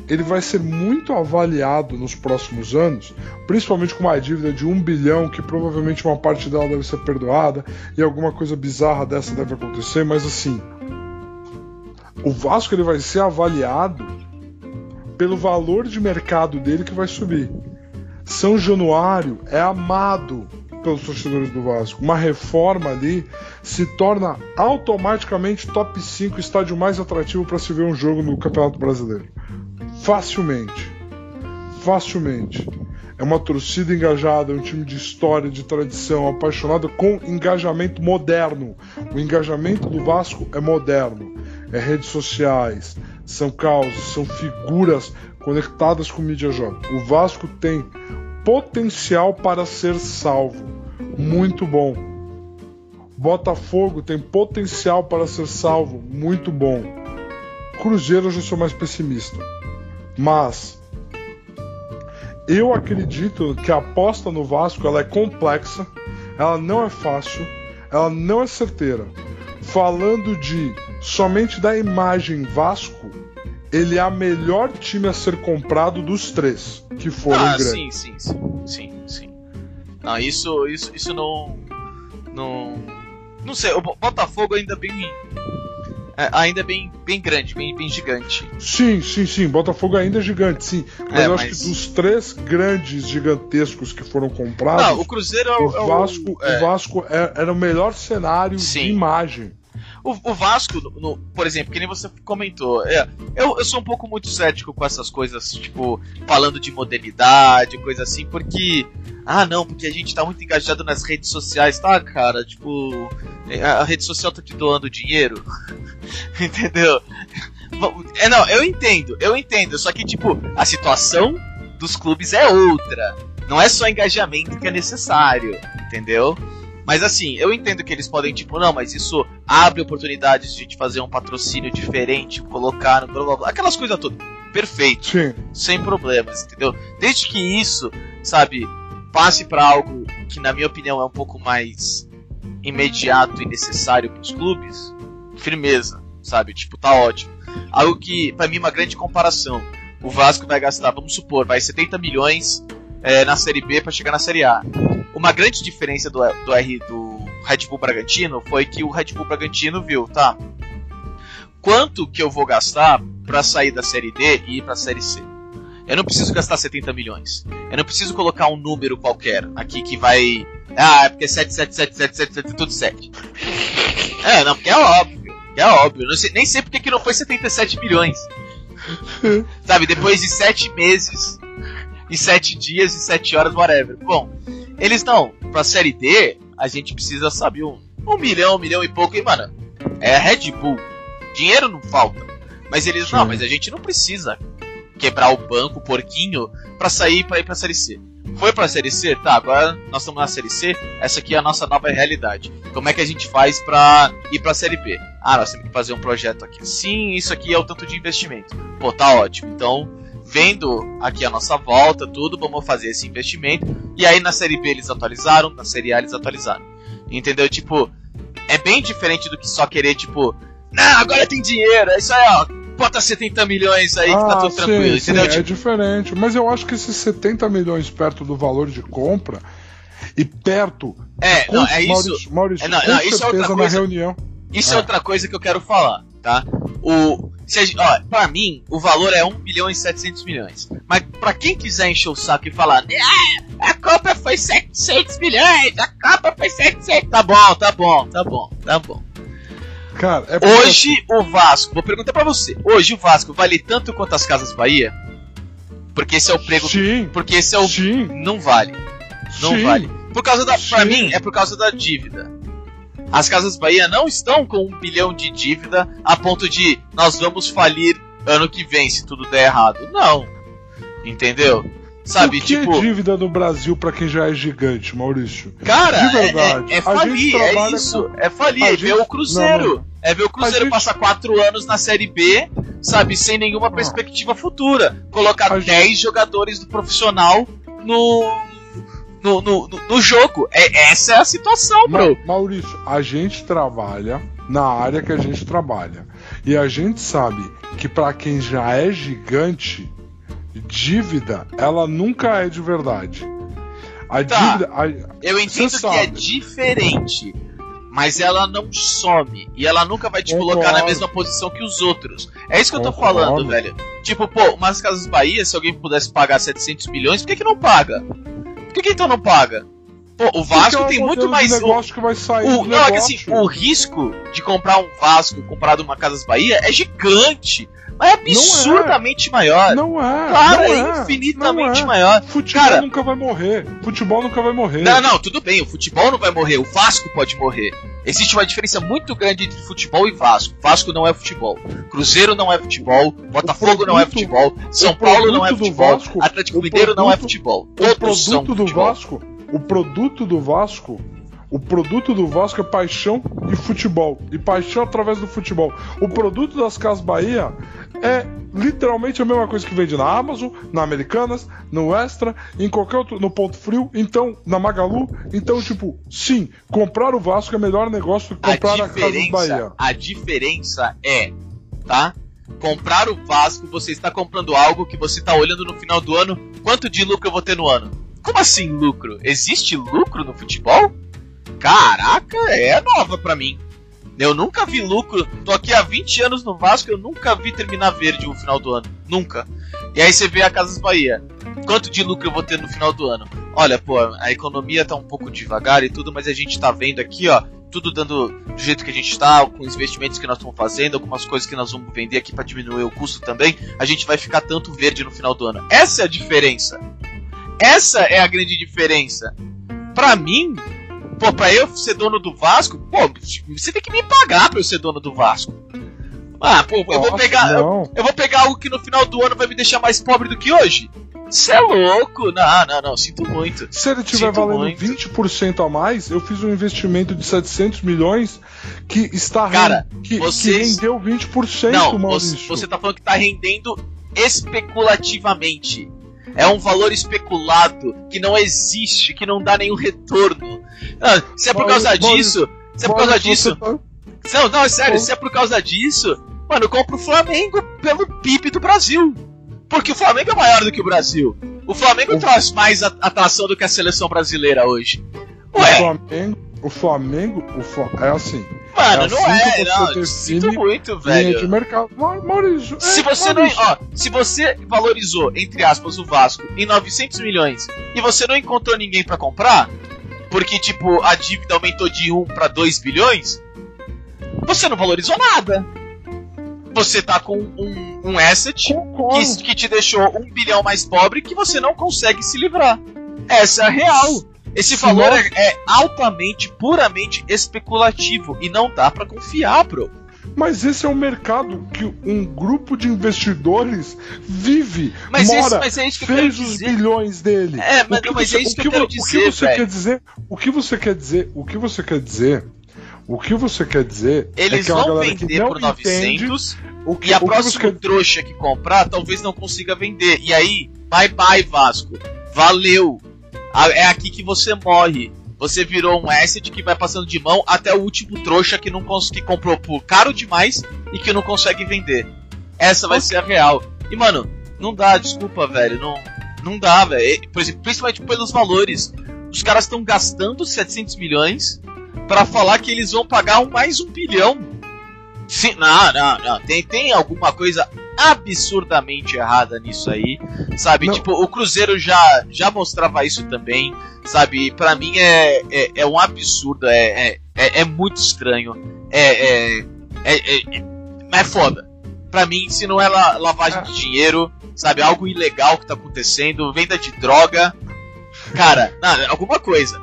ele vai ser muito avaliado nos próximos anos, principalmente com uma dívida de um bilhão, que provavelmente uma parte dela deve ser perdoada e alguma coisa bizarra dessa deve acontecer, mas assim, o Vasco ele vai ser avaliado pelo valor de mercado dele que vai subir. São Januário é amado pelos torcedores do Vasco. Uma reforma ali se torna automaticamente top 5 estádio mais atrativo para se ver um jogo no Campeonato Brasileiro. Facilmente. Facilmente. É uma torcida engajada, é um time de história, de tradição, apaixonada com engajamento moderno. O engajamento do Vasco é moderno. É redes sociais, são causas, são figuras conectadas com mídia jovem. O Vasco tem potencial para ser salvo. Muito bom. Botafogo tem potencial para ser salvo. Muito bom. Cruzeiro eu já sou mais pessimista. Mas eu acredito que a aposta no Vasco ela é complexa, ela não é fácil, ela não é certeira. Falando de somente da imagem Vasco, ele é a melhor time a ser comprado dos três que foram ah, grandes. sim, sim, sim, sim, sim. Não, isso, isso, isso não, não, não sei. O Botafogo ainda bem, é, ainda bem, bem grande, bem, bem gigante. Sim, sim, sim. Botafogo ainda é gigante, sim. Mas É, eu acho mas- que dos três grandes gigantescos que foram comprados, Não, o Cruzeiro é o, o é o- Vasco, é. o Vasco é- era o melhor cenário Sim. de imagem. O, o Vasco, no- no- por exemplo, que nem você comentou, é, eu, eu sou um pouco muito cético com essas coisas, tipo, falando de modernidade, coisa assim, porque. Ah, não, porque a gente tá muito engajado nas redes sociais, tá, cara? Tipo, é, a rede social tá te doando dinheiro. (laughs) Entendeu? É, não, eu entendo, eu entendo, só que, tipo, a situação dos clubes é outra. Não é só engajamento que é necessário, entendeu? Mas assim, eu entendo que eles podem, tipo, não, mas isso abre oportunidades de fazer um patrocínio diferente, colocar no blá blá blá, aquelas coisas todas. Perfeito, Sim. sem problemas, entendeu? Desde que isso, sabe, passe pra algo que, na minha opinião, é um pouco mais imediato e necessário pros clubes, firmeza, sabe? Tipo, tá ótimo. Algo que, pra mim, é uma grande comparação. O Vasco vai gastar, vamos supor, vai 70 milhões é, na Série B pra chegar na Série A. Uma grande diferença do, do, R, do Red Bull Bragantino foi que o Red Bull Bragantino viu, tá? Quanto que eu vou gastar pra sair da Série D e ir pra Série C? Eu não preciso gastar 70 milhões. Eu não preciso colocar um número qualquer aqui que vai. Ah, é porque é 7, 7, 7, 7, 7, 7, tudo 7. É, não, porque é óbvio. É óbvio. Não sei- nem sei porque que não foi 77 milhões. (laughs) Sabe, depois de 7 meses e 7 dias e 7 horas, whatever. Bom, eles não. Pra série D, a gente precisa, sabe, um, um milhão, um milhão e pouco. E, mano, é a Red Bull. Dinheiro não falta. Mas eles, não, mas a gente não precisa quebrar o banco, o porquinho, pra sair pra ir pra série C. Foi pra série C? Tá, agora nós estamos na série C. Essa aqui é a nossa nova realidade. Como é que a gente faz pra ir pra série B? Ah, nós temos que fazer um projeto aqui. Sim, isso aqui é o tanto de investimento. Pô, tá ótimo. Então, vendo aqui a nossa volta, tudo, vamos fazer esse investimento. E aí na série B eles atualizaram, na série A eles atualizaram. Entendeu? Tipo, é bem diferente do que só querer, tipo, não, agora tem dinheiro, é isso aí, ó. Bota 70 milhões aí que tá tudo sim, tranquilo, sim, entendeu? é Tipo, diferente. Mas eu acho que esses 70 milhões perto do valor de compra e perto. é, não, é isso. Maurício, Maurício, É, não, não, isso é outra coisa. reunião. Isso é Ah. outra coisa que eu quero falar, tá? O, se ó, pra mim, o valor é 1 bilhão e 700 milhões. Mas pra quem quiser encher o saco e falar, ah, a Copa foi 700 milhões, a Copa foi 700. Tá bom, tá bom, tá bom, tá bom. Cara, é Hoje o Vasco, vou perguntar pra você, hoje o Vasco vale tanto quanto as Casas Bahia? Porque esse é o prego. Sim, Porque esse é o. sim, Não vale. Não sim. vale. Por causa da. Pra Sim. mim, é por causa da dívida. As Casas Bahia não estão com um bilhão de dívida a ponto de nós vamos falir ano que vem se tudo der errado. Não. Entendeu? Sabe, o que tipo. é dívida no Brasil pra quem já é gigante, Maurício? Cara, de é- verdade, é, é a falir, gente é isso. É falir, é gente- ver o Cruzeiro. não, É ver o Cruzeiro gente- passar quatro anos na Série B, sabe, sem nenhuma perspectiva futura. Colocar A 10 jogadores do profissional no. No, no, no- jogo. É, essa é a situação, bro. Ma- Maurício, a gente trabalha na área que a gente trabalha. E a gente sabe que pra quem já é gigante, dívida, ela nunca é de verdade. A Tá. dívida. a- Eu entendo que é diferente, mas ela não some e ela nunca vai te Concordo. colocar na mesma posição que os outros. É isso que eu tô Concordo. falando, velho. Tipo, pô, umas Casas Bahia, se alguém pudesse pagar 700 milhões, por que, que não paga? Por que, que então não paga? Pô, o Vasco é tem muito mais. de O, negócio que vai sair o- não, é que assim, negócio. o risco de comprar um Vasco comparado a uma Casas Bahia é gigante. Mas é absurdamente maior. Não é. Claro, não é é, infinitamente não é. maior. Futebol Cara- nunca vai morrer. Futebol nunca vai morrer. Não, não, tudo bem, o futebol não vai morrer, o Vasco pode morrer. Existe uma diferença muito grande entre futebol e Vasco. Vasco não é futebol. Cruzeiro não é futebol. Botafogo não é produto- futebol. São o Paulo não é produto futebol. Vasco- Atlético o Mineiro não é produto- futebol. O Todos são produto do futebol. Vasco, o produto do Vasco, o produto do Vasco é paixão e futebol. E paixão através do futebol. O produto das Casas Bahia é literalmente a mesma coisa que vende na Amazon, na Americanas, no Extra, em qualquer outro, no Ponto Frio, então, na Magalu. Então, tipo, sim, comprar o Vasco é melhor negócio do que A comprar a Casas diferença, Bahia. a diferença é, tá? Comprar o Vasco, você está comprando algo que você está olhando no final do ano, quanto de lucro eu vou ter no ano? Como assim lucro? Existe lucro no futebol? Caraca, é nova pra mim. Eu nunca vi lucro. Tô aqui há 20 anos no Vasco, eu nunca vi terminar verde no final do ano. Nunca. E aí você vê a Casas Bahia. Quanto de lucro eu vou ter no final do ano? Olha, pô, a economia tá um pouco devagar e tudo, mas a gente tá vendo aqui, ó, tudo dando do jeito que a gente tá, com os investimentos que nós estamos fazendo, algumas coisas que nós vamos vender aqui para diminuir o custo também, a gente vai ficar tanto verde no final do ano. Essa é a diferença. Essa é a grande diferença. Pra mim, pô, pra eu ser dono do Vasco, pô, você tem que me pagar pra eu ser dono do Vasco. Ah, pô, eu vou Nossa, pegar, eu, eu vou pegar algo que no final do ano vai me deixar mais pobre do que hoje? Você é louco? Não, não, não, sinto muito. Se ele tiver Sinto valendo muito. 20% a mais, eu fiz um investimento de 700 milhões que está Cara, que, vocês- que rendeu 20%, Não, Maurício. você, você tá falando que tá rendendo especulativamente. É um valor especulado que não existe, que não dá nenhum retorno. Ah, se é por causa disso, se é por causa disso, não, não, é sério, se é por causa disso, mano, eu compro o Flamengo pelo PIB do Brasil. Porque o Flamengo é maior do que o Brasil. O Flamengo O- traz mais atração do que a seleção brasileira hoje. O Ué, Flamengo, o Flamengo, o Fla- é assim. mano, é não assim é, que você não. Sinto muito, velho. de mercado. Mau- Maurício, é, Se você não, Maurício, ó, se você valorizou entre aspas o Vasco em 900 milhões e você não encontrou ninguém pra comprar, porque tipo a dívida aumentou de 1 pra 2 bilhões, você não valorizou nada. Você tá com um, um asset que, que te deixou um bilhão mais pobre que você não consegue se livrar. Essa é a real. Esse Se valor é, é altamente, puramente especulativo e não dá pra confiar, bro. Mas esse é um mercado que um grupo de investidores vive, Mas, mora, isso, mas é isso que eu quero fez os dizer. bilhões dele. É, mas, O que não, mas você- é isso que eu quero vo- O que dizer, você velho. quer dizer? O que você quer dizer? O que você quer dizer? O que você quer dizer é Eles que é uma vão que vender por entende 900 o que, e a o que próxima quer trouxa que comprar talvez não consiga vender. E aí, bye bye Vasco. Valeu. É aqui que você morre. Você virou um asset que vai passando de mão até o último trouxa que não que comprou por caro demais e que não consegue vender. Essa vai ser a real. E mano, não dá, desculpa, velho, não não dá, velho. Principalmente pelos valores. Os caras estão gastando 700 milhões pra falar que eles vão pagar mais um bilhão. Sim, não, não, não. Tem, tem alguma coisa absurdamente errada nisso aí, sabe? Não. Tipo, o Cruzeiro já, já mostrava isso também, sabe? E Pra mim é, é, é um absurdo, é, é, é, é muito estranho, é, é, é, é, é foda. Pra mim, se não é la- lavagem Ah. de dinheiro, sabe? Algo ilegal que tá acontecendo, venda de droga, cara, (laughs) não, alguma coisa.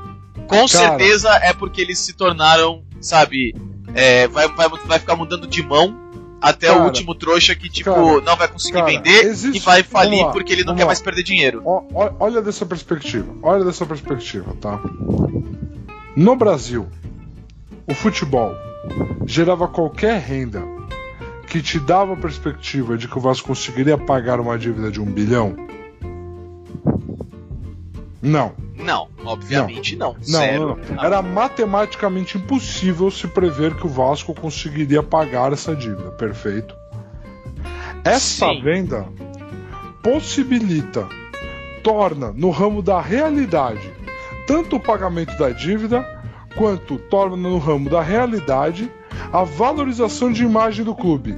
Com certeza é porque eles se tornaram, sabe? é, vai, vai, vai ficar mudando de mão até o Cara, último trouxa que, tipo, cara, não vai conseguir cara, vender existe- e vai falir lá, porque ele não quer lá. mais perder dinheiro. Ó- olha dessa perspectiva. Olha dessa perspectiva, tá? No Brasil, o futebol gerava qualquer renda que te dava a perspectiva de que o Vasco conseguiria pagar uma dívida de um bilhão? Não. Não, obviamente não. Não, Zero. não, não. Era matematicamente impossível se prever que o Vasco conseguiria pagar essa dívida. Perfeito. Essa Sim. venda possibilita, torna no ramo da realidade tanto o pagamento da dívida quanto torna no ramo da realidade a valorização de imagem do clube.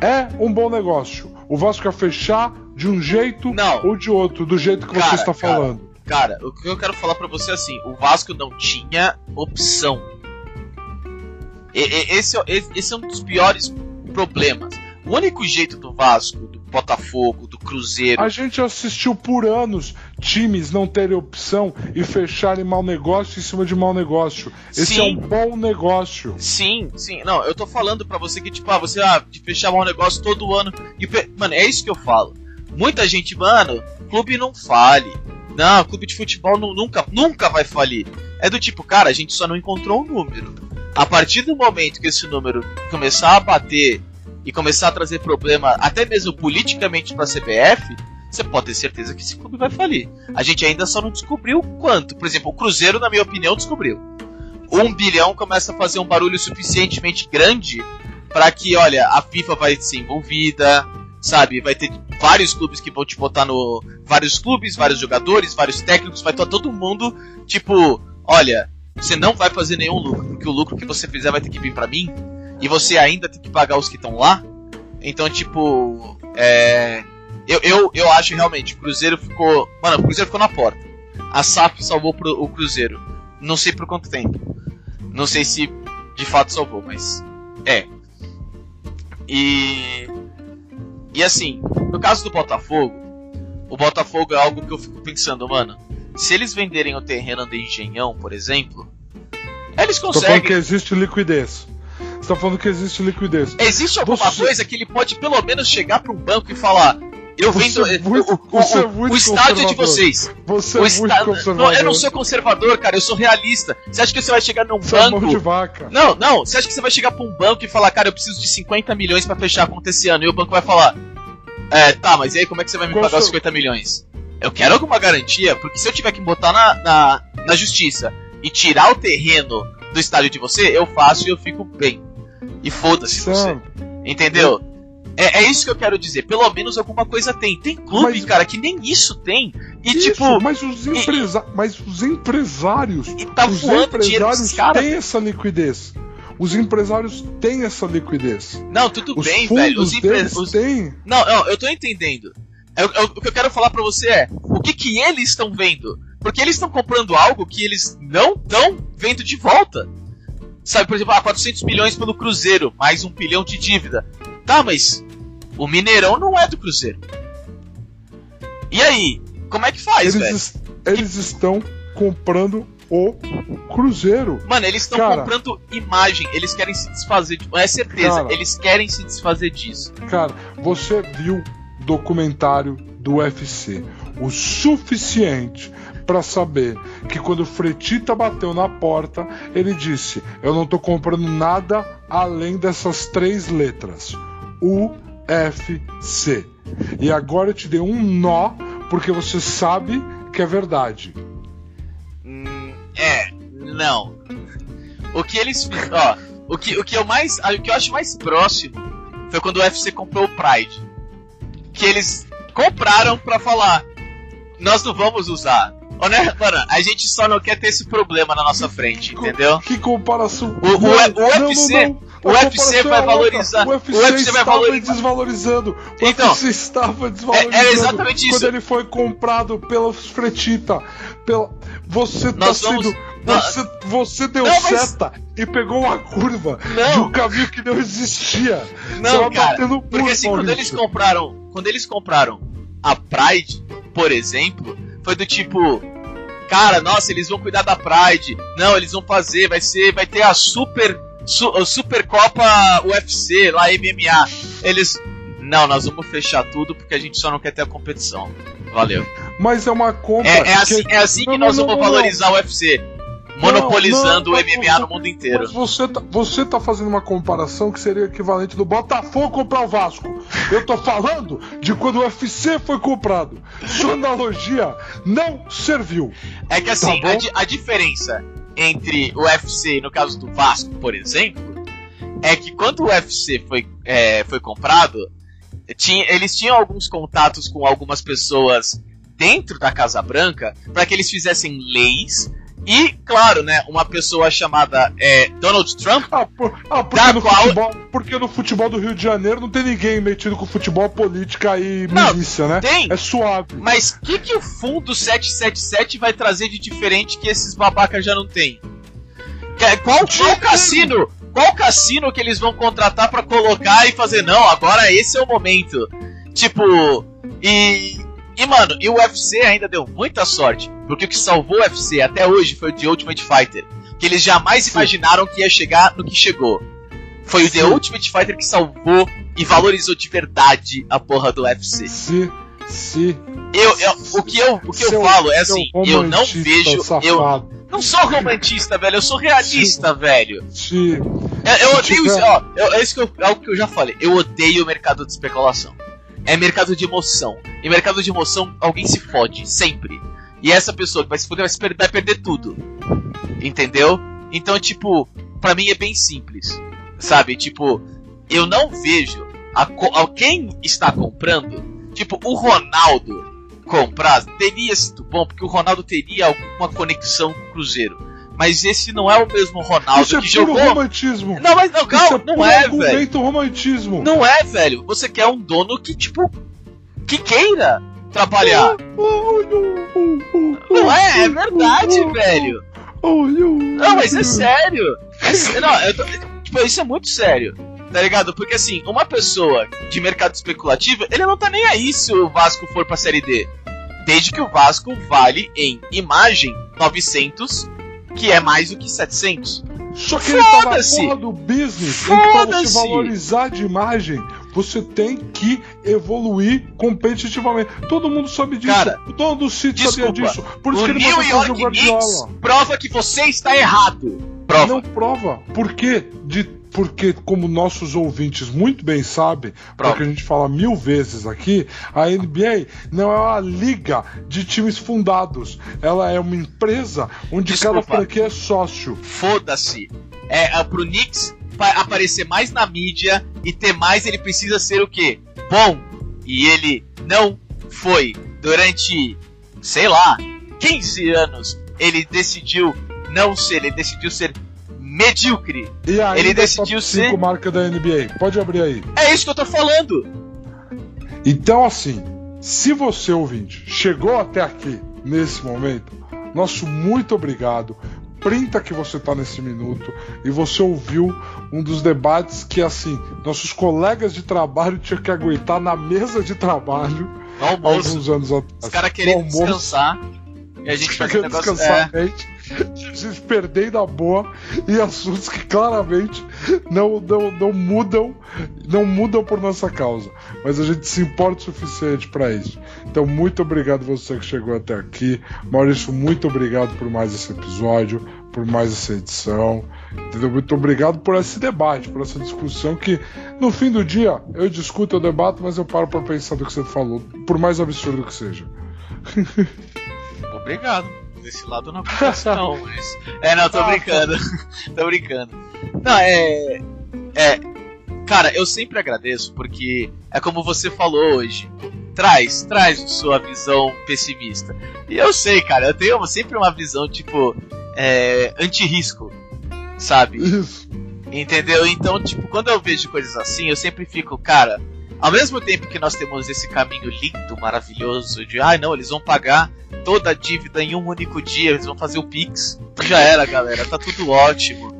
É um bom negócio. O Vasco quer fechar de um jeito Não. ou de outro, do jeito que você Cara, está cara. falando. Cara, o que eu quero falar pra você é assim: o Vasco não tinha opção. E- e- esse, é- esse esse é um dos piores problemas. O único jeito do Vasco, do Botafogo, do Cruzeiro. A gente assistiu por anos times não terem opção e fecharem mau negócio em cima de mau negócio. Esse Sim. é um bom negócio. Sim, sim. Não, eu tô falando pra você que, tipo, ah, você ah, de fechar um negócio todo ano. E, mano, é isso que eu falo. Muita gente, mano, clube não fale. Não, clube de futebol nu- nunca, nunca vai falir. É do tipo, cara, a gente só não encontrou um número. A partir do momento que esse número começar a bater e começar a trazer problema, até mesmo politicamente pra CBF, você pode ter certeza que esse clube vai falir. A gente ainda só não descobriu quanto. Por exemplo, o Cruzeiro, na minha opinião, descobriu um bilhão começa a fazer um barulho suficientemente grande para que, olha, a FIFA vai ser envolvida, sabe? Vai ter vários clubes que vão te botar no. Vários clubes, vários jogadores, vários técnicos, vai estar todo mundo, tipo, olha, você não vai fazer nenhum lucro, porque o lucro que você fizer vai ter que vir para mim, e você ainda tem que pagar os que estão lá. Então, tipo, é. Eu, eu, eu acho realmente, o Cruzeiro ficou. Mano, o Cruzeiro ficou na porta. A SAF salvou pro, o Cruzeiro. Não sei por quanto tempo. Não sei se de fato salvou, mas é. E e assim, no caso do Botafogo, o Botafogo é algo que eu fico pensando, mano. Se eles venderem o terreno do Engenhão, por exemplo, eles Tô falando que conseguem. existe liquidez. Você tá falando que existe liquidez. Existe alguma Você- coisa que ele pode pelo menos chegar para um banco e falar: Eu vendo é muito- o, o- é o- o estádio de vocês. Você O é esta- conservador. Não, eu não sou conservador, cara, eu sou realista. Você acha que você vai chegar num Você é banco de vaca. Não, não. Você acha que você vai chegar pra um banco e falar, cara, eu preciso de 50 milhões pra fechar a conta esse ano? E o banco vai falar, é, tá, mas e aí como é que você vai me Qual pagar os seu- 50 milhões? Eu quero alguma garantia, porque se eu tiver que botar na, na, na justiça e tirar o terreno do estádio de você, eu faço e eu fico bem. E foda-se você. Entendeu? É, é isso que eu quero dizer. Pelo menos alguma coisa tem. Tem clube, Mas- cara, que nem isso tem. E isso, tipo, mas os, empresa mas os empresários, e tá os empresários têm essa liquidez. Os empresários têm essa liquidez. Não, tudo Os bem, velho. Os, empre... deles os, têm. Não, não, eu tô entendendo. Eu- eu- o que eu quero falar pra você é o que que eles estão vendo? Porque eles estão comprando algo que eles não estão vendo de volta. Sabe, por exemplo, ah, 400 milhões pelo Cruzeiro, mais um bilhão de dívida. Tá, mas o Mineirão não é do Cruzeiro. E aí? Como é que faz, Eles, velho? eles estão comprando o Cruzeiro. Mano, eles estão comprando imagem, eles querem se desfazer de. É certeza, Cara. eles querem se desfazer disso. Cara, você viu documentário do UFC o suficiente pra saber que quando o Fretita bateu na porta, ele disse: "Eu não tô comprando nada além dessas três letras: UFC". E agora eu te dei um nó porque você sabe que é verdade. Hum, é, não. O que eles ó, o que, o que eu mais, o que eu acho mais próximo foi quando o UFC comprou o Pride. Que eles compraram pra falar, nós não vamos usar. Né, Mano, a gente só não quer ter esse problema na nossa frente, entendeu? Que comparação. O- o- Não, o não, UFC não, não. O UFC vai é valorizar- O UFC, o UFC vai valorizar- desvalorizando. O Então, UFC estava desvalorizando. é- é exatamente isso. Quando ele foi comprado pelos Fretita. Pela... Você tá Nós vamos- sendo. Você, você deu Não, mas- seta e pegou uma curva Não. de um caminho que não existia. Não, cara, no porque assim, quando eles compraram, quando eles compraram a Pride, por exemplo, foi do tipo, cara, nossa, eles vão cuidar da Pride. Não, eles vão fazer, vai ser, vai ter a super su, a Super Copa UFC, lá MMA. Eles não, nós vamos fechar tudo porque a gente só não quer ter a competição. Valeu. Mas é uma compra. É, é que- assim, é assim que Não, nós não, vamos não, valorizar o UFC. Monopolizando o MMA você- no mundo inteiro. Você tá, você tá fazendo uma comparação que seria equivalente do Botafogo comprar o Vasco. Eu tô falando de quando o UFC foi comprado. Sua analogia não serviu. É que assim, Tá a, di- a diferença entre o UFC, no caso do Vasco, por exemplo, é que quando o UFC foi, é, foi comprado, tinha, eles tinham alguns contatos com algumas pessoas dentro da Casa Branca para que eles fizessem leis e, claro, né, uma pessoa chamada é, Donald Trump. Ah, por, ah porque, no qual- futebol, porque no futebol do Rio de Janeiro não tem ninguém metido com futebol, política e Não, milícia, né? tem. É suave. Mas o que, que o fundo 777 vai trazer de diferente que esses babacas já não têm? Qual, qual cassino? Qual cassino que eles vão contratar pra colocar e fazer? Não, agora esse é o momento. Tipo, e. E mano, e o UFC ainda deu muita sorte, porque o que salvou o UFC até hoje foi o The Ultimate Fighter, que eles jamais imaginaram que ia chegar no que chegou. Foi o The. Ultimate Fighter que salvou e valorizou de verdade a porra do UFC. Se, se. Eu, eu- o que eu, o que eu seu- falo é assim, eu não vejo, eu Safado. não sou romantista, velho, eu sou realista, velho. Se, Eu, eu odeio tiver- ó, eu- é isso que eu, é algo que eu já falei. Eu odeio o mercado de especulação. É mercado de emoção. E mercado de emoção, alguém se fode, sempre. E essa pessoa que vai se foder vai, se per- vai perder tudo. Entendeu? Então, tipo, pra mim é bem simples. Sabe? Tipo, eu não vejo a, a quem está comprando. Tipo, o Ronaldo comprar teria sido bom, porque o Ronaldo teria alguma conexão com o Cruzeiro. Mas esse não é o mesmo Ronaldo isso é que jogou. romantismo. Não, mas não, Isso calma, é não é, velho. romantismo. Não é, velho. Você quer um dono que, tipo, que queira trabalhar. Não é, é verdade, velho. Não, mas é sério. É não, eu tô- tipo, isso é muito sério. Tá ligado? Porque assim, uma pessoa de mercado especulativo, ele não tá nem aí se o Vasco for pra série D. Desde que o Vasco vale em imagem 900, que é mais do que 700. Só que ele tá na porra do business. pra você Foda-se. valorizar de imagem, você tem que evoluir competitivamente. Todo mundo sabe disso. Cara, o dono do City sabia disso. Por isso que ele New York Knicks Guardiola. prova que você está errado. Prova. Não prova. Por quê? De, porque, como nossos ouvintes muito bem sabem, porque a gente fala mil vezes aqui, a NBA não é uma liga de times fundados. Ela é uma empresa onde Desculpa. cada franquia é sócio. Foda-se. É, é, pro Knicks aparecer mais na mídia e ter mais, ele precisa ser o quê? Bom. E ele não foi. Durante, sei lá, 15 anos, ele decidiu não ser, ele decidiu ser medíocre. E aí, Ele decidiu top 5 ser- marca da NBA. Pode abrir aí. É isso que eu tô falando. Então, assim, se você ouvinte chegou até aqui nesse momento, nosso muito obrigado. Printa que você tá nesse minuto e você ouviu um dos debates que, assim, nossos colegas de trabalho tinham que aguentar na mesa de trabalho No há almoço. alguns anos atrás. Os caras querendo almoço, descansar. E a gente faz querendo negócio. descansar É, a (laughs) mente, a gente perdendo a boa e assuntos que claramente não, não, não mudam não mudam por nossa causa, mas a gente se importa o suficiente para isso. Então, muito obrigado você que chegou até aqui. Maurício, muito obrigado por mais esse episódio, por mais essa edição. Entendeu? Muito obrigado por esse debate, por essa discussão que, no fim do dia, eu discuto, eu debato, mas eu paro para pensar do que você falou, por mais absurdo que seja. (laughs) Obrigado. Desse lado não não, (laughs) mas. É, não, tô Ah, brincando. (laughs) tô brincando. Não, é. É. Cara, eu sempre agradeço porque é como você falou hoje. Traz, traz sua visão pessimista. E eu sei, cara, eu tenho sempre uma visão, tipo, é, anti-risco, sabe? Isso. (laughs) Entendeu? Então, tipo, quando eu vejo coisas assim, eu sempre fico, cara, ao mesmo tempo que nós temos esse caminho lindo, maravilhoso, de, ai não, eles vão pagar toda a dívida em um único dia, eles vão fazer o Pix. Já era, galera, tá tudo ótimo.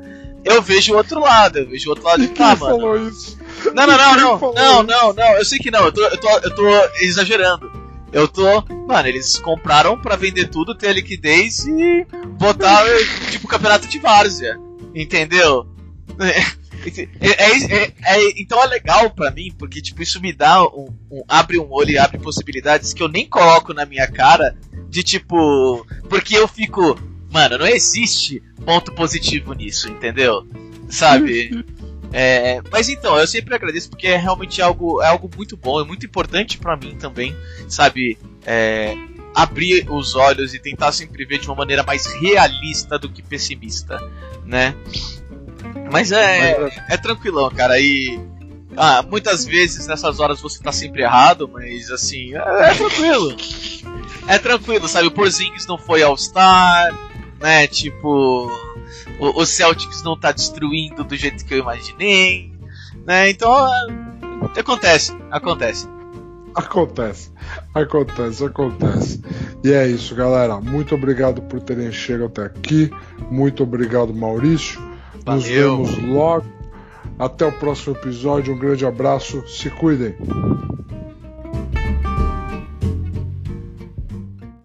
Eu vejo o outro lado, eu vejo o outro lado E tá, mano. falou isso? Não, não, não, não, não, não, não, eu sei que não, eu tô, eu tô, eu tô exagerando. Eu tô. Mano, eles compraram pra vender tudo, ter a liquidez e botar, tipo, campeonato de várzea. Entendeu? (laughs) É, é- é- é- então é legal pra mim, porque tipo, isso me dá um, um- abre um olho e abre possibilidades que eu nem coloco na minha cara de tipo. Porque eu fico. Mano, não existe ponto positivo nisso, entendeu? Sabe? (laughs) É, mas então, eu sempre agradeço porque é realmente algo, é algo muito bom, é muito importante pra mim também, sabe? É, abrir os olhos e tentar sempre ver de uma maneira mais realista do que pessimista, né? Mas é, Mas, é tranquilão, cara. E Ah, muitas vezes nessas horas você tá sempre errado, mas assim, é, é tranquilo. É tranquilo, sabe? O Porzingis não foi All-Star, né? Tipo, o, o, Celtics não tá destruindo do jeito que eu imaginei, né? Então, é, acontece, acontece. Acontece, acontece, acontece. E é isso, galera. Muito obrigado por terem chegado até aqui. Muito obrigado, Maurício. Valeu. Nos vemos logo. Até o próximo episódio. Um grande abraço. Se cuidem.